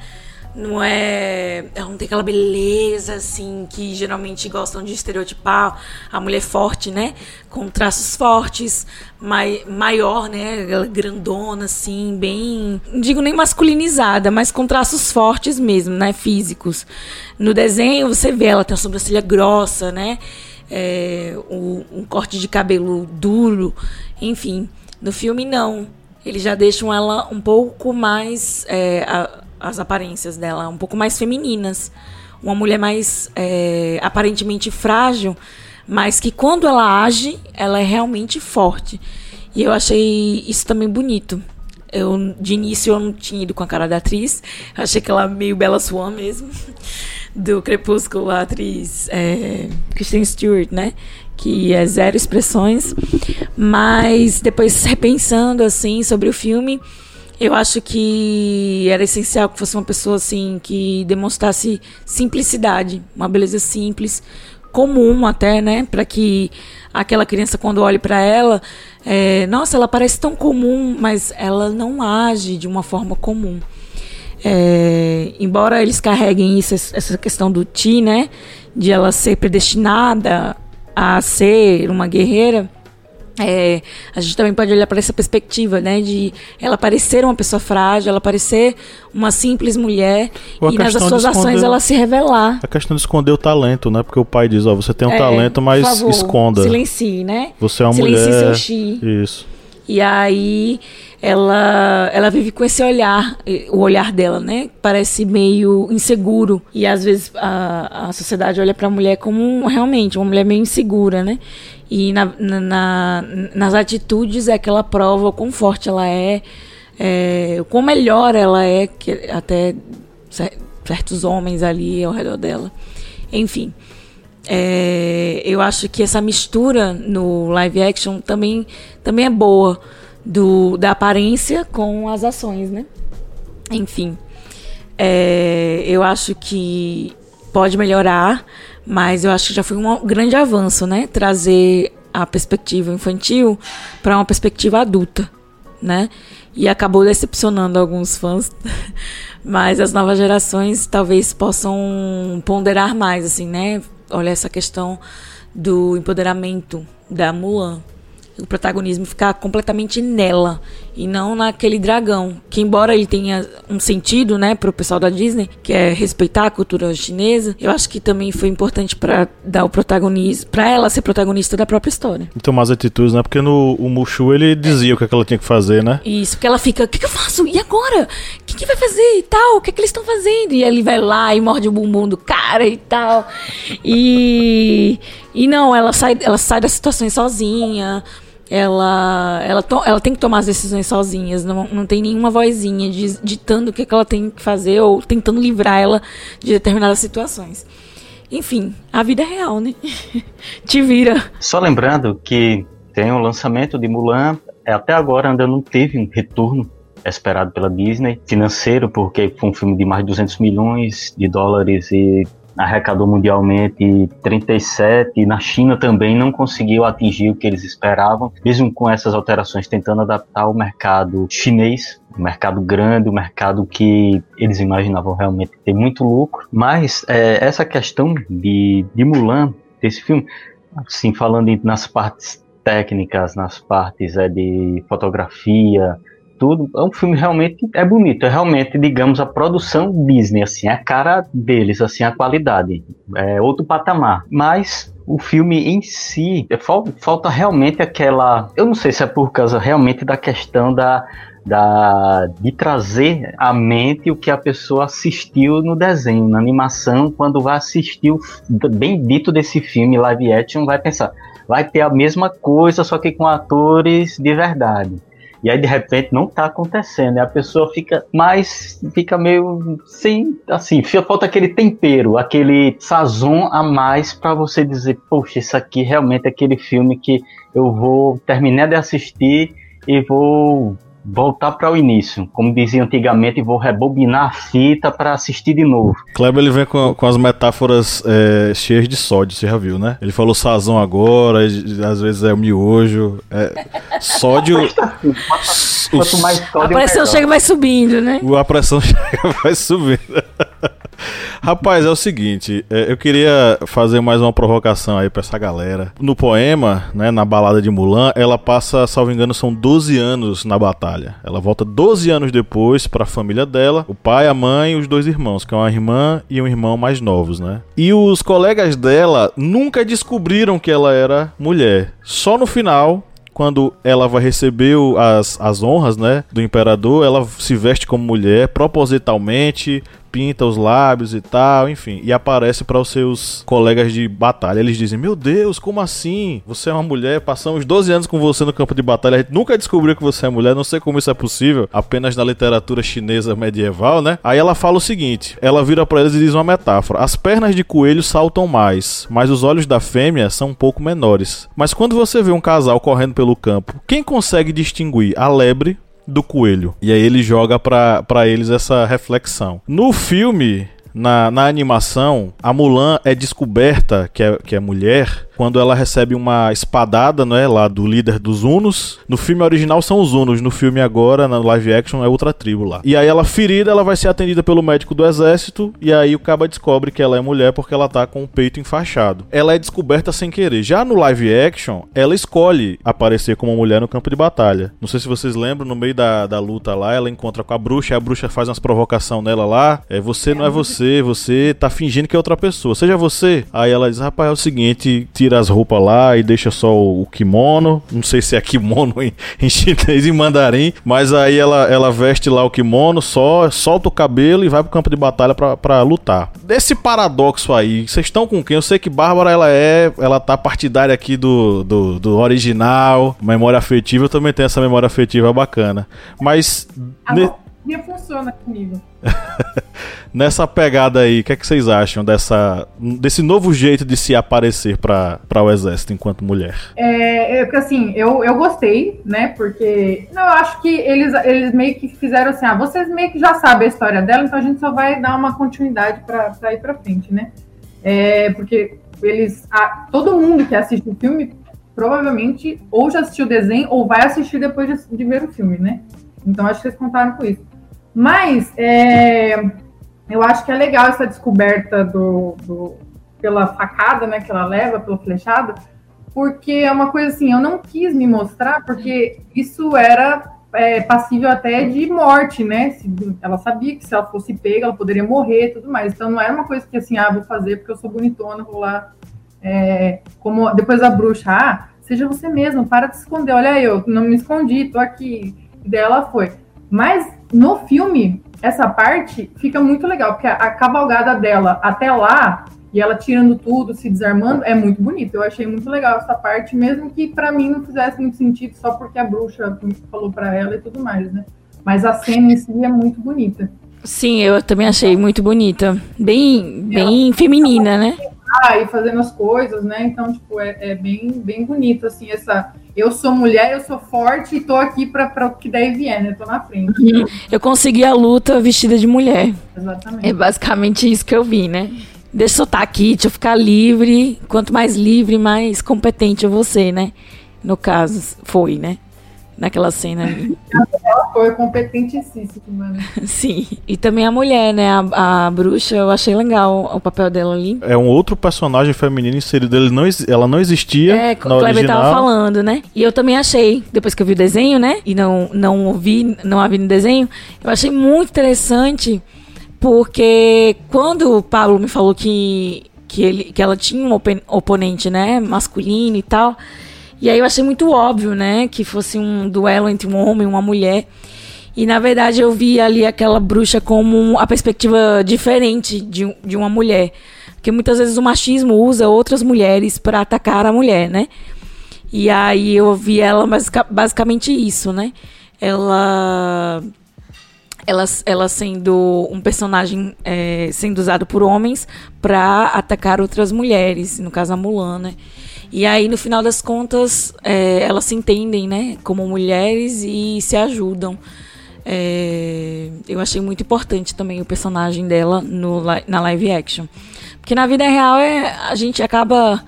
Speaker 2: Não é. Ela não tem aquela beleza, assim, que geralmente gostam de estereotipar a mulher forte, né? Com traços fortes, mai, maior, né? Ela grandona, assim, bem. Não digo nem masculinizada, mas com traços fortes mesmo, né? Físicos. No desenho você vê, ela tem a sobrancelha grossa, né? É, um, um corte de cabelo duro, enfim. No filme, não. Eles já deixam ela um pouco mais. É, a, as aparências dela um pouco mais femininas. Uma mulher mais é, aparentemente frágil, mas que quando ela age, ela é realmente forte. E eu achei isso também bonito. Eu, de início, eu não tinha ido com a cara da atriz. Achei que ela meio Bela Swan mesmo. Do Crepúsculo, a atriz é, Kristen Stewart, né? Que é zero expressões. Mas depois, repensando, assim, sobre o filme, eu acho que era essencial que fosse uma pessoa, assim, que demonstrasse simplicidade. Uma beleza simples, comum até, né? Para que aquela criança, quando olhe para ela, é, nossa, ela parece tão comum, mas ela não age de uma forma comum. É, embora eles carreguem isso, essa questão do Ti, né? De ela ser predestinada a ser uma guerreira é, a gente também pode olhar para essa perspectiva, né, de ela parecer uma pessoa frágil, ela parecer uma simples mulher e nas suas ações ela se revelar.
Speaker 1: A questão de esconder o talento, né? Porque o pai diz, ó, você tem um é, talento, mas favor, esconda.
Speaker 2: Silencie, né?
Speaker 1: Você é uma Silencie mulher.
Speaker 2: Seu chi.
Speaker 1: Isso.
Speaker 2: E aí ela ela vive com esse olhar, o olhar dela, né? Parece meio inseguro e às vezes a, a sociedade olha para a mulher como realmente uma mulher meio insegura, né? E na, na, nas atitudes é que ela prova o quão forte ela é, é o quão melhor ela é que até certos homens ali ao redor dela. Enfim, é, eu acho que essa mistura no live action também, também é boa do, da aparência com as ações, né? Enfim, é, eu acho que pode melhorar mas eu acho que já foi um grande avanço, né? Trazer a perspectiva infantil para uma perspectiva adulta, né? E acabou decepcionando alguns fãs, mas as novas gerações talvez possam ponderar mais, assim, né? Olha essa questão do empoderamento da Mulan o protagonismo ficar completamente nela e não naquele dragão, que embora ele tenha um sentido, né, para o pessoal da Disney, que é respeitar a cultura chinesa, eu acho que também foi importante para dar o protagonismo, para ela ser protagonista da própria história.
Speaker 1: E tomar as atitudes, né? Porque no o Mushu ele dizia o que, é que ela tinha que fazer, né?
Speaker 2: Isso, porque ela fica, o que, que, eu faço? E agora? O que, que vai fazer e tal? O que, que eles estão fazendo? E ele vai lá e morde o bumbum do cara e tal. E e não, ela sai, ela sai das situações sozinha ela ela, to, ela tem que tomar as decisões sozinhas, não, não tem nenhuma vozinha ditando o que, que ela tem que fazer ou tentando livrar ela de determinadas situações. Enfim, a vida é real, né? Te vira.
Speaker 3: Só lembrando que tem o lançamento de Mulan, é, até agora ainda não teve um retorno esperado pela Disney, financeiro, porque foi um filme de mais de 200 milhões de dólares e arrecadou mundialmente 37 e na China também não conseguiu atingir o que eles esperavam, mesmo com essas alterações tentando adaptar o mercado chinês, um mercado grande, um mercado que eles imaginavam realmente ter muito lucro. Mas é, essa questão de, de Mulan, desse filme, assim, falando nas partes técnicas, nas partes é, de fotografia, tudo. É um filme realmente é bonito, é realmente, digamos, a produção Disney, assim, a cara deles, assim, a qualidade. É outro patamar. Mas o filme em si, é, falta, falta realmente aquela. Eu não sei se é por causa realmente da questão da, da, de trazer à mente o que a pessoa assistiu no desenho, na animação, quando vai assistir o bem dito desse filme live action, vai pensar, vai ter a mesma coisa, só que com atores de verdade. E aí de repente não tá acontecendo, e a pessoa fica mais, fica meio sem, assim, falta aquele tempero, aquele sazon a mais para você dizer, poxa, isso aqui realmente é aquele filme que eu vou terminar de assistir e vou voltar para o início, como dizia antigamente, vou rebobinar a fita para assistir de novo.
Speaker 1: Kleber ele vem com, com as metáforas é, cheias de sódio, você já viu, né? Ele falou sazão agora, às vezes é o miojo, é, sódio.
Speaker 2: Quanto mais sódio, a pressão chega vai subindo, né?
Speaker 1: A pressão chega vai subindo. Rapaz, é o seguinte, é, eu queria fazer mais uma provocação aí pra essa galera. No poema, né, na balada de Mulan, ela passa, salvo engano, são 12 anos na batalha. Ela volta 12 anos depois pra família dela, o pai, a mãe e os dois irmãos, que é uma irmã e um irmão mais novos, né? E os colegas dela nunca descobriram que ela era mulher. Só no final, quando ela vai receber as, as honras, né, do imperador, ela se veste como mulher propositalmente pinta os lábios e tal, enfim, e aparece para os seus colegas de batalha. Eles dizem: Meu Deus, como assim? Você é uma mulher, passamos 12 anos com você no campo de batalha, a gente nunca descobriu que você é mulher, não sei como isso é possível, apenas na literatura chinesa medieval, né? Aí ela fala o seguinte: ela vira para eles e diz uma metáfora: As pernas de coelho saltam mais, mas os olhos da fêmea são um pouco menores. Mas quando você vê um casal correndo pelo campo, quem consegue distinguir a lebre do coelho. E aí ele joga para eles essa reflexão. No filme, na, na animação, a Mulan é descoberta, que é, que é mulher, quando ela recebe uma espadada, não é, lá do líder dos Unos. No filme original são os Unos, no filme agora, na live action, é outra tribo lá. E aí ela ferida, ela vai ser atendida pelo médico do exército, e aí o caba descobre que ela é mulher porque ela tá com o peito enfaixado. Ela é descoberta sem querer. Já no live action, ela escolhe aparecer como mulher no campo de batalha. Não sei se vocês lembram, no meio da, da luta lá, ela encontra com a bruxa, e a bruxa faz umas provocação nela lá. É, você não é você, você tá fingindo que é outra pessoa. Seja você. Aí ela diz, rapaz, é o seguinte, tira as roupas lá e deixa só o, o kimono. Não sei se é kimono em, em chinês e mandarim, mas aí ela, ela veste lá o kimono, só solta o cabelo e vai pro campo de batalha para lutar. Desse paradoxo aí, vocês estão com quem? Eu sei que Bárbara ela é, ela tá partidária aqui do, do, do original, memória afetiva, eu também tenho essa memória afetiva bacana. Mas.
Speaker 4: Ah, ne... funciona comigo.
Speaker 1: Nessa pegada aí, o que, é que vocês acham dessa, desse novo jeito de se aparecer para o exército enquanto mulher?
Speaker 4: É, é, assim, eu, eu gostei, né? Porque não, eu acho que eles, eles meio que fizeram assim, ah, vocês meio que já sabem a história dela, então a gente só vai dar uma continuidade para ir para frente, né? É, porque eles, a, todo mundo que assiste o filme provavelmente ou já assistiu o desenho ou vai assistir depois de, de ver o filme, né? Então acho que eles contaram com isso. Mas é, eu acho que é legal essa descoberta do, do, pela facada, né, que ela leva, pelo flechado, porque é uma coisa assim, eu não quis me mostrar, porque isso era é, passível até de morte, né? Se, ela sabia que se ela fosse pega, ela poderia morrer e tudo mais. Então não era uma coisa que assim, ah, vou fazer porque eu sou bonitona, vou lá. É, como depois a bruxa, ah, seja você mesmo, para de se esconder. Olha, eu não me escondi, tô aqui. E dela foi. Mas no filme, essa parte fica muito legal, porque a, a, cavalgada dela até lá, e ela tirando tudo, se desarmando, é muito bonito. Eu achei muito legal essa parte, mesmo que para mim não fizesse muito sentido só porque a bruxa falou para ela e tudo mais, né? Mas a cena em si é muito bonita.
Speaker 2: Sim, eu também achei muito bonita. Bem, bem feminina, né?
Speaker 4: E fazendo as coisas, né? Então, tipo, é, é bem, bem bonito, assim, essa eu sou mulher, eu sou forte e tô aqui para o que daí vier, né? Tô na frente.
Speaker 2: Eu consegui a luta vestida de mulher. Exatamente. É basicamente isso que eu vi, né? Deixa eu estar aqui, deixa eu ficar livre. Quanto mais livre, mais competente eu vou ser, né? No caso, foi, né? Naquela cena ali.
Speaker 4: Ela foi competentíssima, né?
Speaker 2: Sim. E também a mulher, né? A, a, bruxa, eu achei legal o papel dela ali.
Speaker 1: É um outro personagem feminino inserido. Ele não, ela não existia. É, na o Kleber
Speaker 2: tava falando, né? E eu também achei, depois que eu vi o desenho, né? E não, não vi, não a vi no desenho, eu achei muito interessante. Porque quando o Pablo me falou que, que, ele, que ela tinha um oponente, né, masculino e tal, e aí eu achei muito óbvio, né, que fosse um duelo entre um homem e uma mulher. E na verdade eu vi ali aquela bruxa como a perspectiva diferente de, de uma mulher. Porque muitas vezes o machismo usa outras mulheres para atacar a mulher, né? E aí eu vi ela basicamente isso, né? Ela ela, ela sendo um personagem é, sendo usado por homens para atacar outras mulheres, no caso a Mulan, né? E aí, no final das contas, é, elas se entendem, né, como mulheres e se ajudam. É, eu achei muito importante também o personagem dela no, na live action. Porque na vida real é, a gente acaba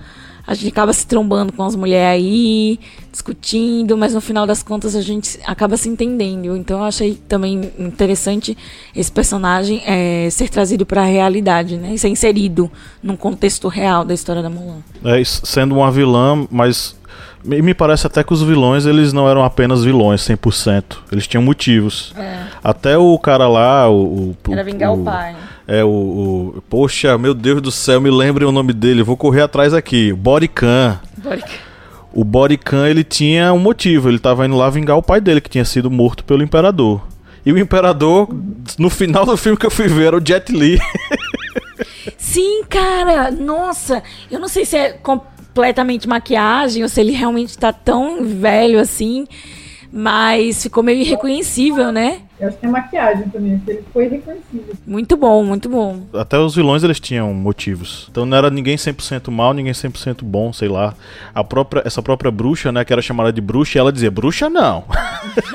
Speaker 2: a gente acaba se trombando com as mulheres aí, discutindo, mas no final das contas a gente acaba se entendendo. Então eu achei também interessante esse personagem é, ser trazido para a realidade, né? E ser inserido num contexto real da história da Mulan.
Speaker 1: É, sendo uma vilã, mas me parece até que os vilões eles não eram apenas vilões 100%. Eles tinham motivos. É. Até o cara lá, o.
Speaker 2: o Era vingar o, o pai.
Speaker 1: É o, o, Poxa, meu Deus do céu, me lembrem o nome dele. Vou correr atrás aqui. Borican. Borican. O Borican ele tinha um motivo. Ele estava indo lá vingar o pai dele, que tinha sido morto pelo imperador. E o Imperador, no final do filme que eu fui ver, era o Jet Li.
Speaker 2: Sim, cara, nossa, eu não sei se é completamente maquiagem ou se ele realmente tá tão velho assim, mas ficou meio irreconhecível, né?
Speaker 4: Eu acho que é maquiagem também, porque ele foi reconhecível.
Speaker 2: Muito bom, muito bom.
Speaker 1: Até os vilões eles tinham motivos. Então não era ninguém 100% mal, ninguém 100% bom, sei lá. A própria, essa própria bruxa, né, que era chamada de bruxa, e ela dizia: "Bruxa não".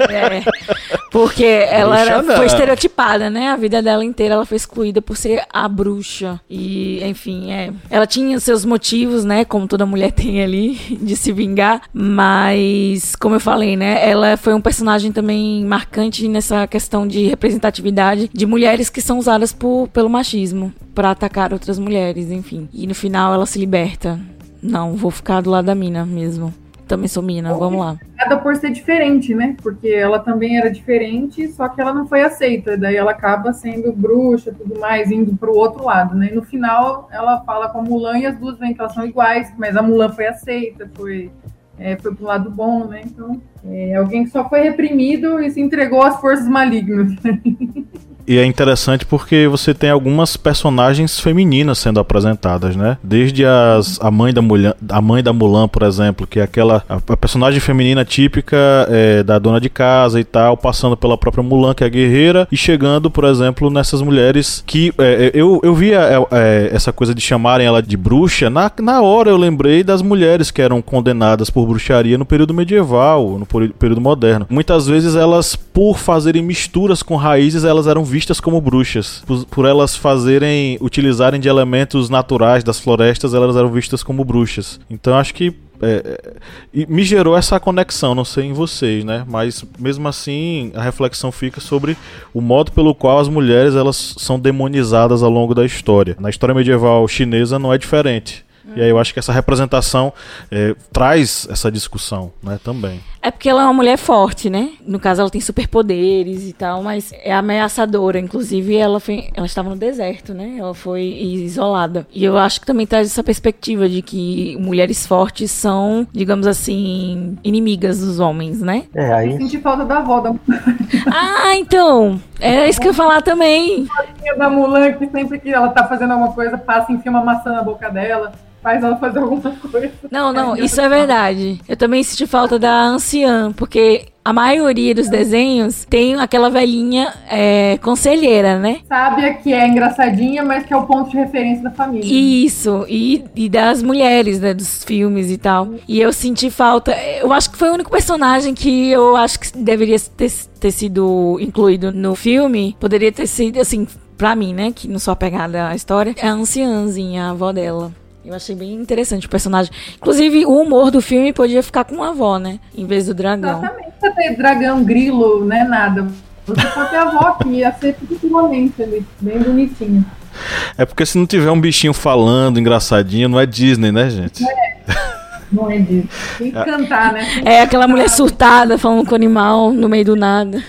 Speaker 2: É. Porque ela era, foi estereotipada, né? A vida dela inteira ela foi excluída por ser a bruxa. E, enfim, é. Ela tinha seus motivos, né? Como toda mulher tem ali, de se vingar. Mas, como eu falei, né? Ela foi um personagem também marcante nessa questão de representatividade de mulheres que são usadas por, pelo machismo para atacar outras mulheres, enfim. E no final ela se liberta. Não, vou ficar do lado da mina mesmo. Também sou mina, vamos lá.
Speaker 4: Nada por ser diferente, né? Porque ela também era diferente, só que ela não foi aceita. Daí ela acaba sendo bruxa tudo mais, indo pro outro lado, né? E no final ela fala com a Mulan e as duas veem que elas são iguais, mas a Mulan foi aceita, foi é, foi pro lado bom, né? Então, é alguém que só foi reprimido e se entregou às forças malignas.
Speaker 1: E é interessante porque você tem algumas personagens femininas sendo apresentadas, né? Desde as, a mãe da Mulan, a mãe da Mulan, por exemplo, que é aquela a, a personagem feminina típica é, da dona de casa e tal, passando pela própria Mulan, que é guerreira, e chegando, por exemplo, nessas mulheres que é, é eu, eu via é, é, essa coisa de chamarem ela de bruxa. Na, na hora eu lembrei das mulheres que eram condenadas por bruxaria no período medieval, no período moderno. Muitas vezes elas, por fazerem misturas com raízes, elas eram vistas como bruxas. Por, por, elas fazerem, utilizarem de elementos naturais das florestas, elas eram vistas como bruxas. Então acho que é, é, me gerou essa conexão, não sei em vocês, né? Mas mesmo assim a reflexão fica sobre o modo pelo qual as mulheres elas são demonizadas ao longo da história. Na história medieval chinesa não é diferente. E aí eu acho que essa representação é, traz essa discussão, né, também.
Speaker 2: É porque ela é uma mulher forte, né? No caso, ela tem superpoderes e tal, mas é ameaçadora. Inclusive, ela, foi, ela estava no deserto, né? Ela foi isolada. E eu acho que também traz essa perspectiva de que mulheres fortes são, digamos assim, inimigas dos homens, né?
Speaker 4: É, aí. Eu senti falta da avó da
Speaker 2: Ah, então! Era isso que eu ia falar também.
Speaker 4: A da Mulan, que sempre que ela tá fazendo alguma coisa, passa e enfia uma maçã na boca dela faz ela fazer alguma coisa.
Speaker 2: Não, não, é, isso é verdade. Eu também senti falta da anciã, porque a maioria dos desenhos tem aquela velhinha é, conselheira, né?
Speaker 4: Sábia que é engraçadinha, mas que é o ponto de referência da família.
Speaker 2: Isso, e, e das mulheres, né? Dos filmes e tal. E eu senti falta. Eu acho que foi o único personagem que eu acho que deveria ter, ter sido incluído no filme. Poderia ter sido, assim, pra mim, né? Que não sou apegada à história. É a anciãzinha, a avó dela. Eu achei bem interessante o personagem. Inclusive, o humor do filme podia ficar com a avó, né? Em vez do dragão.
Speaker 4: Exatamente. Você tem dragão, grilo, né? Nada. Você pode ter a avó que ia ser tudo ali, bem bonitinho.
Speaker 1: É porque se não tiver um bichinho falando, engraçadinho, não é Disney, né, gente?
Speaker 4: É. Não é Disney. Tem que cantar, né?
Speaker 2: É aquela mulher surtada falando com o animal no meio do nada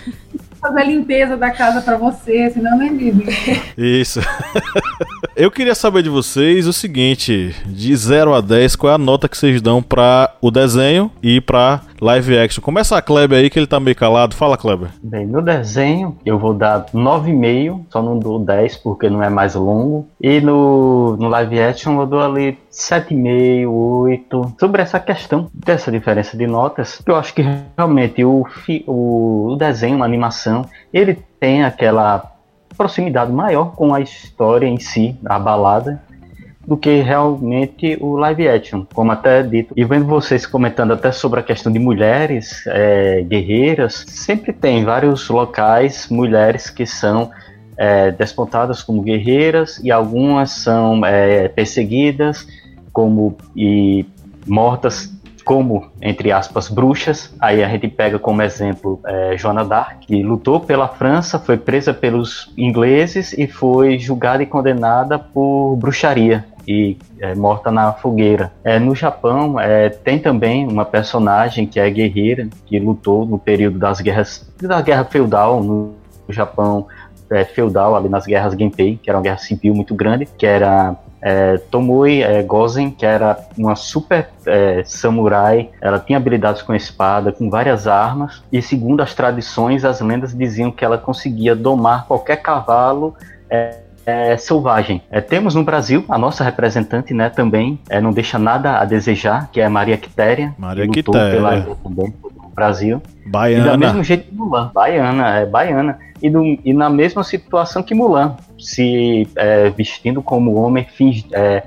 Speaker 4: fazer a limpeza da casa para você, senão não é Disney.
Speaker 1: Isso. Eu queria saber de vocês o seguinte: de 0 a 10, qual é a nota que vocês dão para o desenho e para live action? Começa a Kleber aí, que ele tá meio calado. Fala, Kleber.
Speaker 3: Bem, no desenho eu vou dar 9,5, só não dou 10 porque não é mais longo. E no, no live action eu dou ali 7,5, 8. Sobre essa questão dessa diferença de notas, eu acho que realmente o, o, o desenho, a animação, ele tem aquela proximidade maior com a história em si, a balada, do que realmente o live action, como até dito. E vendo vocês comentando até sobre a questão de mulheres é, guerreiras, sempre tem vários locais, mulheres que são é, despontadas como guerreiras e algumas são é, perseguidas como e mortas como, entre aspas, bruxas. Aí a gente pega como exemplo é, Joana d'Arc, que lutou pela França, foi presa pelos ingleses e foi julgada e condenada por bruxaria e é, morta na fogueira. É, no Japão é, tem também uma personagem que é guerreira, que lutou no período das guerras da guerra feudal no Japão é, feudal, ali nas guerras Genpei, que era uma guerra civil muito grande, que era é, Tomui é, Gozen, que era uma super é, samurai, ela tinha habilidades com espada, com várias armas, e segundo as tradições, as lendas diziam que ela conseguia domar qualquer cavalo é, selvagem. É, temos no Brasil a nossa representante, né, também, é, não deixa nada a desejar, que é Maria Quitéria.
Speaker 1: Maria Quitéria. Pela,
Speaker 3: também, Brasil.
Speaker 1: Baiana.
Speaker 3: E do mesmo jeito que Mulan. Baiana, é baiana. E, do, e na mesma situação que Mulan, se é, vestindo como homem, finge, é,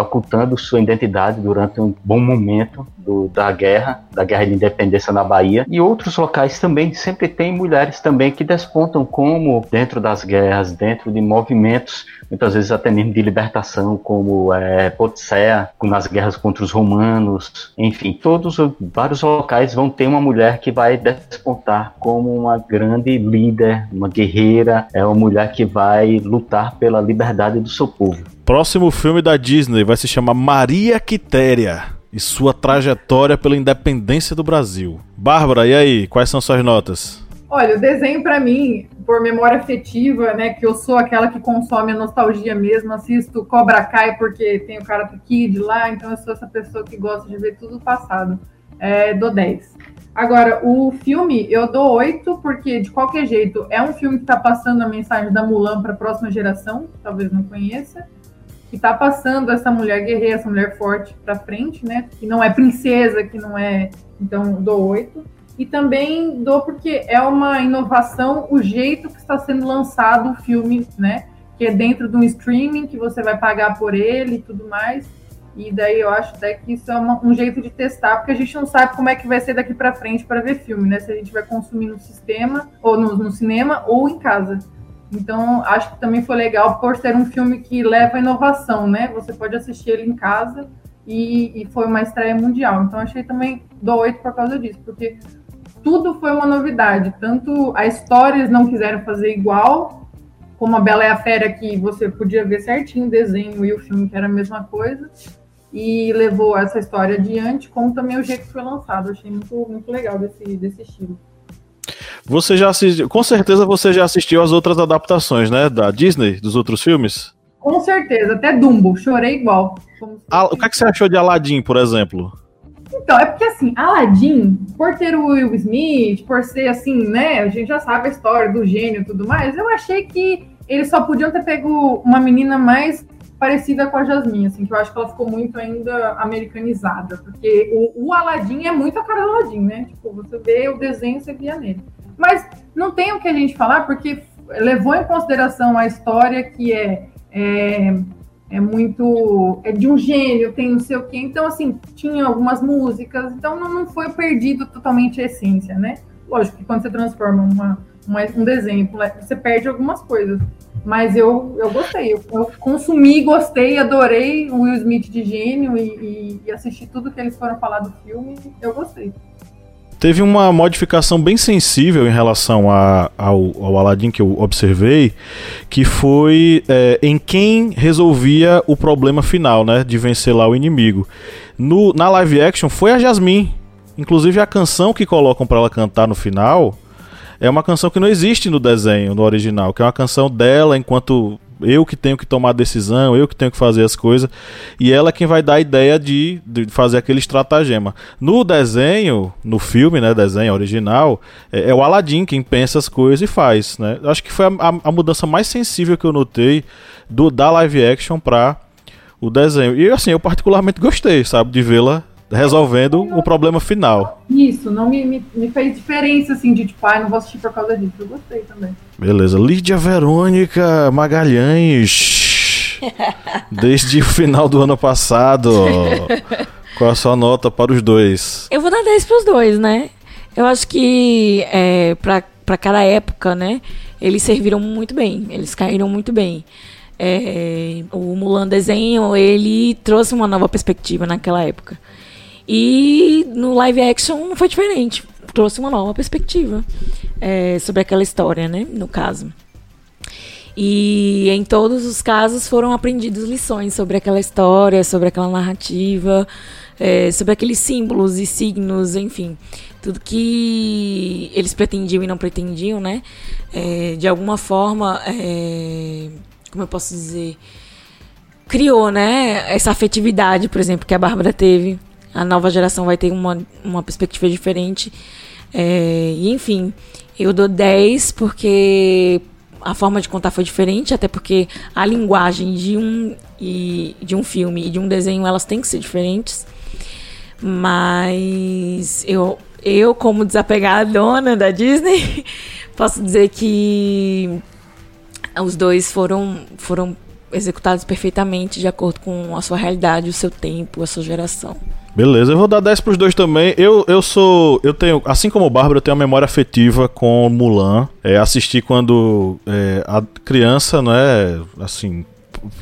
Speaker 3: ocultando sua identidade durante um bom momento do, da guerra, da guerra de independência na Bahia. E outros locais também sempre tem mulheres também que despontam como dentro das guerras, dentro de movimentos, muitas vezes até mesmo de libertação, como é, Potsea, nas guerras contra os romanos, enfim, todos vários locais vão ter uma mulher que vai despontar como uma grande líder, uma guerreira, é uma mulher que vai lutar pela liberdade do seu povo.
Speaker 1: Próximo filme da Disney vai se chamar Maria Quitéria e sua trajetória pela independência do Brasil. Bárbara, e aí, quais são suas notas?
Speaker 4: Olha, o desenho para mim, por memória afetiva, né, que eu sou aquela que consome a nostalgia mesmo, assisto Cobra Kai porque tem o Karate Kid lá, então eu sou essa pessoa que gosta de ver tudo do passado. É, dou 10. Agora, o filme eu dou 8 porque de qualquer jeito é um filme que está passando a mensagem da Mulan para a próxima geração, talvez não conheça que está passando essa mulher guerreira, essa mulher forte para frente, né? Que não é princesa, que não é. Então, dou oito. E também dou porque é uma inovação o jeito que está sendo lançado o filme, né? Que é dentro de um streaming que você vai pagar por ele e tudo mais. E daí eu acho até que isso é uma, um jeito de testar, porque a gente não sabe como é que vai ser daqui para frente para ver filme, né? Se a gente vai consumir no sistema, ou no, no cinema, ou em casa. Então, acho que também foi legal por ser um filme que leva inovação, né? Você pode assistir ele em casa e, e foi uma estreia mundial. Então, achei também do oito por causa disso, porque tudo foi uma novidade. Tanto a história eles não quiseram fazer igual, como a Bela e a Fera, que você podia ver certinho o desenho e o filme, que era a mesma coisa, e levou essa história adiante, como também o jeito que foi lançado. Achei muito, muito legal desse, desse estilo.
Speaker 1: Você já assistiu, com certeza você já assistiu as outras adaptações, né, da Disney, dos outros filmes?
Speaker 4: Com certeza, até Dumbo, chorei igual.
Speaker 1: Ah, o que, é que você achou de Aladdin, por exemplo?
Speaker 4: Então, é porque assim, Aladdin, por ter o Will Smith, por ser assim, né, a gente já sabe a história do gênio e tudo mais, eu achei que eles só podiam ter pego uma menina mais parecida com a Jasmine, assim, que eu acho que ela ficou muito ainda americanizada, porque o, o Aladdin é muito a cara do Aladdin, né? Tipo, você vê o desenho, você via nele. Mas não tem o que a gente falar, porque levou em consideração a história que é, é, é muito. é de um gênio, tem não sei o quê. Então, assim, tinha algumas músicas, então não, não foi perdido totalmente a essência, né? Lógico que quando você transforma uma, uma um desenho, você perde algumas coisas. Mas eu, eu gostei, eu, eu consumi, gostei, adorei o Will Smith de gênio e, e, e assisti tudo que eles foram falar do filme, eu gostei.
Speaker 1: Teve uma modificação bem sensível em relação a, ao, ao Aladdin que eu observei, que foi é, em quem resolvia o problema final, né? De vencer lá o inimigo. No, na live action foi a Jasmine. Inclusive a canção que colocam para ela cantar no final é uma canção que não existe no desenho, no original, que é uma canção dela enquanto eu que tenho que tomar a decisão, eu que tenho que fazer as coisas, e ela é quem vai dar a ideia de, de fazer aquele estratagema. No desenho, no filme, né, desenho original, é, é o Aladdin quem pensa as coisas e faz, né? Acho que foi a, a, a mudança mais sensível que eu notei do da live action para o desenho. E assim, eu particularmente gostei, sabe, de vê-la resolvendo não, o problema final.
Speaker 4: Isso, não me, me, me, fez diferença assim de tipo, ah, não vou assistir por causa disso. Eu gostei também.
Speaker 1: Beleza. Lídia Verônica Magalhães. desde o final do ano passado. Qual a sua nota para os dois?
Speaker 2: Eu vou dar 10 para os dois, né? Eu acho que é, para cada época, né? Eles serviram muito bem, eles caíram muito bem. É, o Mulan desenho ele trouxe uma nova perspectiva naquela época. E no live action não foi diferente. Trouxe uma nova perspectiva é, sobre aquela história, né? No caso. E em todos os casos foram aprendidas lições sobre aquela história, sobre aquela narrativa, é, sobre aqueles símbolos e signos, enfim. Tudo que eles pretendiam e não pretendiam, né? É, de alguma forma, é, como eu posso dizer? criou, né, essa afetividade, por exemplo, que a Bárbara teve. A nova geração vai ter uma, uma perspectiva diferente. É, enfim, eu dou 10 porque a forma de contar foi diferente, até porque a linguagem de um, e, de um filme e de um desenho elas têm que ser diferentes. Mas eu, eu como desapegadona da Disney, posso dizer que os dois foram, foram executados perfeitamente de acordo com a sua realidade, o seu tempo, a sua geração.
Speaker 1: Beleza, eu vou dar 10 pros dois também. Eu, eu sou. Eu tenho. Assim como o Bárbara, eu tenho uma memória afetiva com Mulan. É, assisti quando é, a criança, não é? Assim,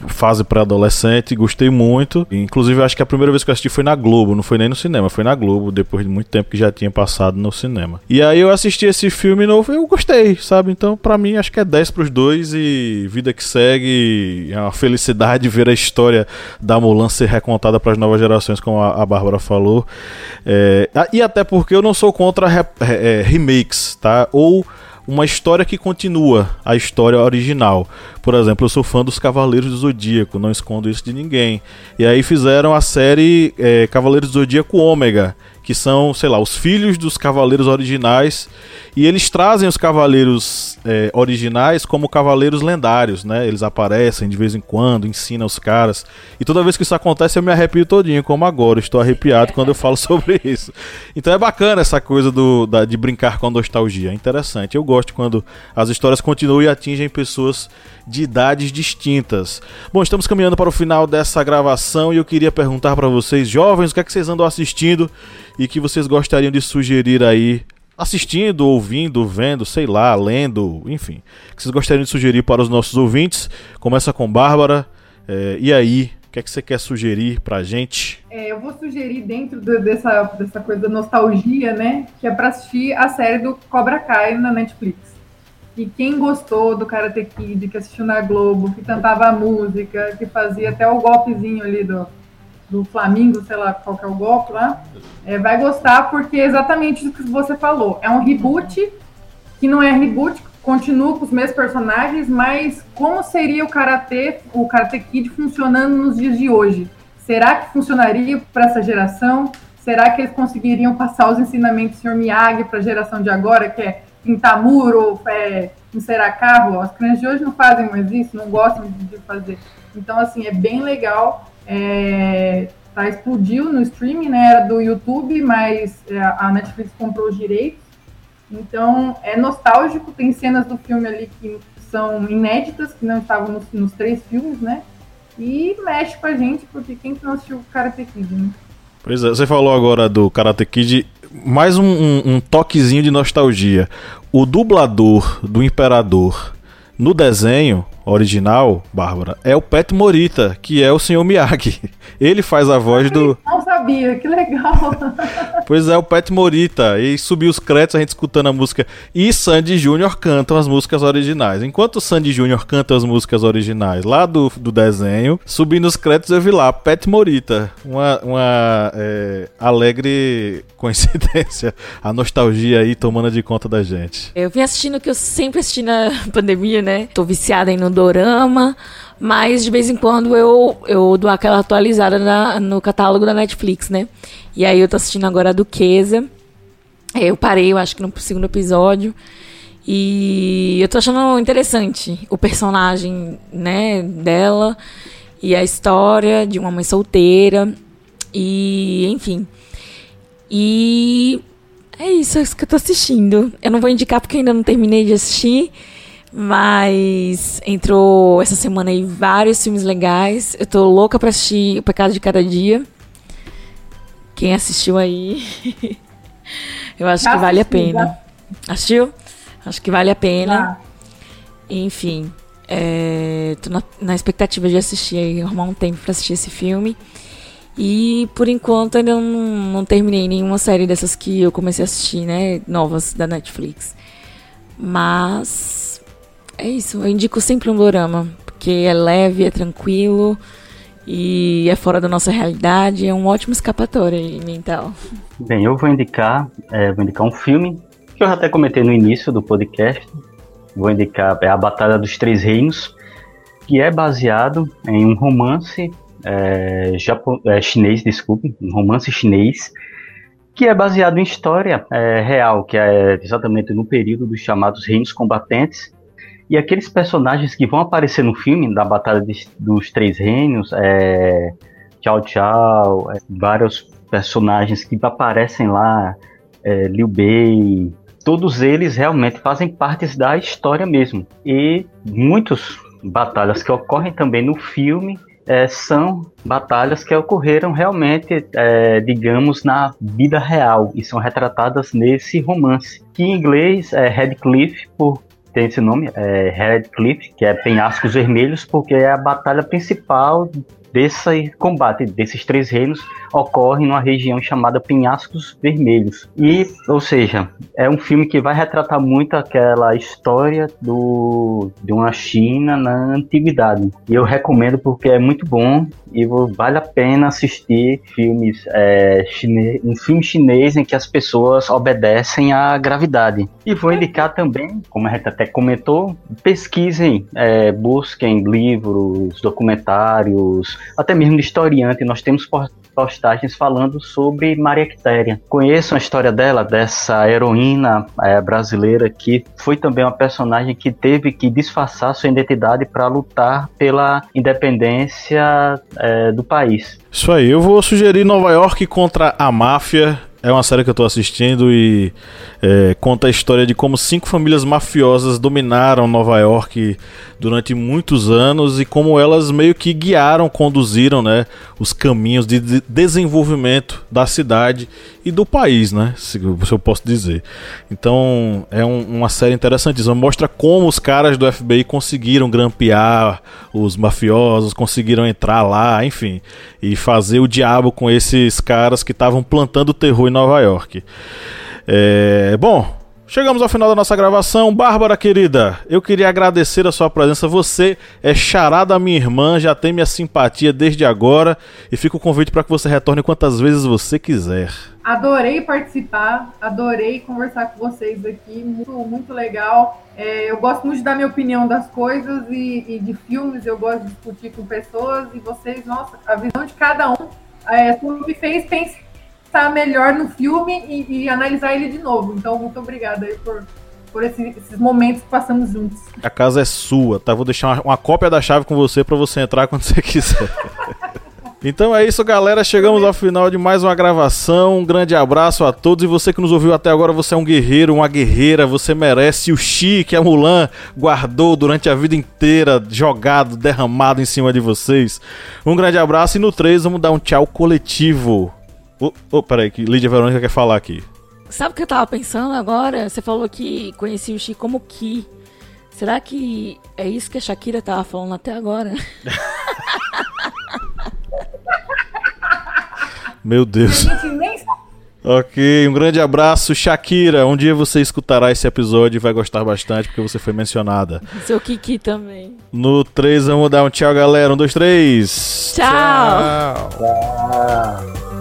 Speaker 1: fase pré-adolescente, gostei muito. Inclusive, acho que a primeira vez que eu assisti foi na Globo, não foi nem no cinema, foi na Globo, depois de muito tempo que já tinha passado no cinema. E aí eu assisti esse filme novo e eu gostei, sabe? Então, para mim, acho que é 10 pros dois e vida que segue. É uma felicidade ver a história da Mulan ser recontada para as novas gerações, como a, a Bárbara falou. É, e até porque eu não sou contra re, é, remakes, tá? Ou uma história que continua a história original. Por exemplo, eu sou fã dos Cavaleiros do Zodíaco, não escondo isso de ninguém. E aí fizeram a série é, Cavaleiros do Zodíaco Ômega, que são, sei lá, os filhos dos cavaleiros originais. E eles trazem os cavaleiros é, originais como cavaleiros lendários, né? Eles aparecem de vez em quando, ensinam os caras. E toda vez que isso acontece eu me arrepio todinho, como agora. Estou arrepiado quando eu falo sobre isso. Então é bacana essa coisa do, da, de brincar com a nostalgia. É interessante. Eu gosto quando as histórias continuam e atingem pessoas de idades distintas. Bom, estamos caminhando para o final dessa gravação e eu queria perguntar para vocês, jovens, o que é que vocês andam assistindo e que vocês gostariam de sugerir aí assistindo, ouvindo, vendo, sei lá, lendo, enfim, que vocês gostariam de sugerir para os nossos ouvintes. Começa com Bárbara. É, e aí, o que é que você quer sugerir pra gente?
Speaker 4: É, eu vou sugerir dentro do, dessa, dessa coisa da nostalgia, né? Que é pra assistir a série do Cobra Kai na Netflix. E quem gostou do Karate Kid, que assistiu na Globo, que cantava a música, que fazia até o golpezinho ali do, do Flamengo, sei lá qual que é o golpe lá, é, vai gostar porque é exatamente o que você falou. É um reboot que não é reboot, continua com os mesmos personagens, mas como seria o Karate, o Karate Kid funcionando nos dias de hoje? Será que funcionaria para essa geração? Será que eles conseguiriam passar os ensinamentos do Sr. Miyagi para a geração de agora, que é pintar muro, é, encerar carro? As crianças de hoje não fazem mais isso, não gostam de fazer. Então, assim, é bem legal. É, tá, explodiu no streaming, né? Era do YouTube, mas é, a Netflix comprou os direitos. Então é nostálgico, tem cenas do filme ali que são inéditas, que não estavam nos, nos três filmes, né? E mexe com a gente, porque quem não assistiu Karate Kid, né?
Speaker 1: Pois é, você falou agora do Karate Kid, mais um, um, um toquezinho de nostalgia. O dublador do Imperador no desenho original, Bárbara, é o Pet Morita, que é o Sr. Miyagi. Ele faz a voz do.
Speaker 4: Não sabia, que legal.
Speaker 1: pois é, o Pet Morita. E subiu os créditos, a gente escutando a música. E Sandy Júnior cantam as músicas originais. Enquanto o Sandy Júnior canta as músicas originais lá do, do desenho, subindo os créditos eu vi lá Pet Morita. Uma, uma é, alegre coincidência. A nostalgia aí tomando de conta da gente.
Speaker 2: Eu vim assistindo o que eu sempre assisti na pandemia, né? Tô viciada em no dorama, mas de vez em quando eu, eu dou aquela atualizada na, no catálogo da Netflix, né? E aí eu tô assistindo agora a Duquesa. Eu parei, eu acho que no segundo episódio. E eu tô achando interessante o personagem, né, dela e a história de uma mãe solteira. E, enfim. E é isso, é isso que eu tô assistindo. Eu não vou indicar porque ainda não terminei de assistir. Mas entrou essa semana aí vários filmes legais. Eu tô louca pra assistir O Pecado de Cada Dia. Quem assistiu aí, eu acho que vale a pena. Assistiu? Acho que vale a pena. Enfim, é, tô na, na, expectativa de assistir aí, arrumar um tempo pra assistir esse filme. E por enquanto ainda não, não terminei nenhuma série dessas que eu comecei a assistir, né? Novas da Netflix. Mas é isso, eu indico sempre um dorama, porque é leve, é tranquilo e é fora da nossa realidade, é um ótimo escapatório mental.
Speaker 3: Bem, eu vou indicar, é, vou indicar um filme que eu até comentei no início do podcast. Vou indicar é a Batalha dos Três Reinos. que é baseado em um romance é, japo, é, chinês, desculpe, um romance chinês, que é baseado em história é, real, que é exatamente no período dos chamados reinos combatentes. E aqueles personagens que vão aparecer no filme da Batalha de, dos Três Reinos, é, Tchau Tchau, é, vários personagens que aparecem lá, é, Liu Bei, todos eles realmente fazem parte da história mesmo. E muitas batalhas que ocorrem também no filme é, são batalhas que ocorreram realmente, é, digamos, na vida real e são retratadas nesse romance, que em inglês é Redcliffe, por tem esse nome, é Redcliffe, que é Penhascos Vermelhos, porque é a batalha principal desse combate desses três reinos ocorre numa região chamada Penhascos Vermelhos. E, ou seja, é um filme que vai retratar muito aquela história do, de uma China na antiguidade. E eu recomendo porque é muito bom e vale a pena assistir filmes é, chinês, um filme chinês em que as pessoas obedecem à gravidade. E vou indicar também, como a gente até comentou, pesquisem, é, busquem livros, documentários, até mesmo de historiante. Nós temos postagens falando sobre Maria Quitéria. Conheçam a história dela, dessa heroína é, brasileira que foi também uma personagem que teve que disfarçar sua identidade para lutar pela independência é, do país.
Speaker 1: Isso aí, eu vou sugerir Nova York contra a máfia. É uma série que eu estou assistindo e é, conta a história de como cinco famílias mafiosas dominaram Nova York durante muitos anos e como elas meio que guiaram, conduziram, né, os caminhos de desenvolvimento da cidade e do país, né, se, eu posso dizer. Então é um, uma série interessantíssima, mostra como os caras do FBI conseguiram grampear os mafiosos, conseguiram entrar lá, enfim, e fazer o diabo com esses caras que estavam plantando terror Nova York. É, bom, Chegamos ao final da nossa gravação. Bárbara, querida, eu queria agradecer a sua presença. Você é chará da minha irmã, já tem minha simpatia desde agora e fica o convite para que você retorne quantas vezes você quiser.
Speaker 4: Adorei participar, adorei conversar com vocês aqui, muito, muito legal. É, eu gosto muito de dar minha opinião das coisas e, e, de filmes, eu gosto de discutir com pessoas e vocês, nossa, a visão de cada um é, me fez pensar pensar melhor no filme e, e, analisar ele de novo. Então, muito obrigada aí por, por esse, esses momentos que passamos juntos.
Speaker 1: A casa é sua, tá? Vou deixar uma, uma cópia da chave com você para você entrar quando você quiser. Então é isso, galera. Chegamos ao final de mais uma gravação. Um grande abraço a todos. E você que nos ouviu até agora, você é um guerreiro, uma guerreira. Você merece o chi que a Mulan guardou durante a vida inteira, jogado, derramado em cima de vocês. Um grande abraço. E no 3, vamos dar um tchau coletivo. Oh, oh, peraí, que Lídia Verônica quer falar aqui.
Speaker 2: Sabe o que eu tava pensando agora? Você falou que conhecia o Chi como Ki. Será que é isso que a Shakira tava falando até agora?
Speaker 1: Meu Deus. Ok, um grande abraço, Shakira. Um dia você escutará esse episódio e vai gostar bastante porque você foi mencionada.
Speaker 2: Seu Kiki também.
Speaker 1: No 3, vamos dar um tchau, galera. Um, dois, três.
Speaker 2: Tchau. tchau. tchau.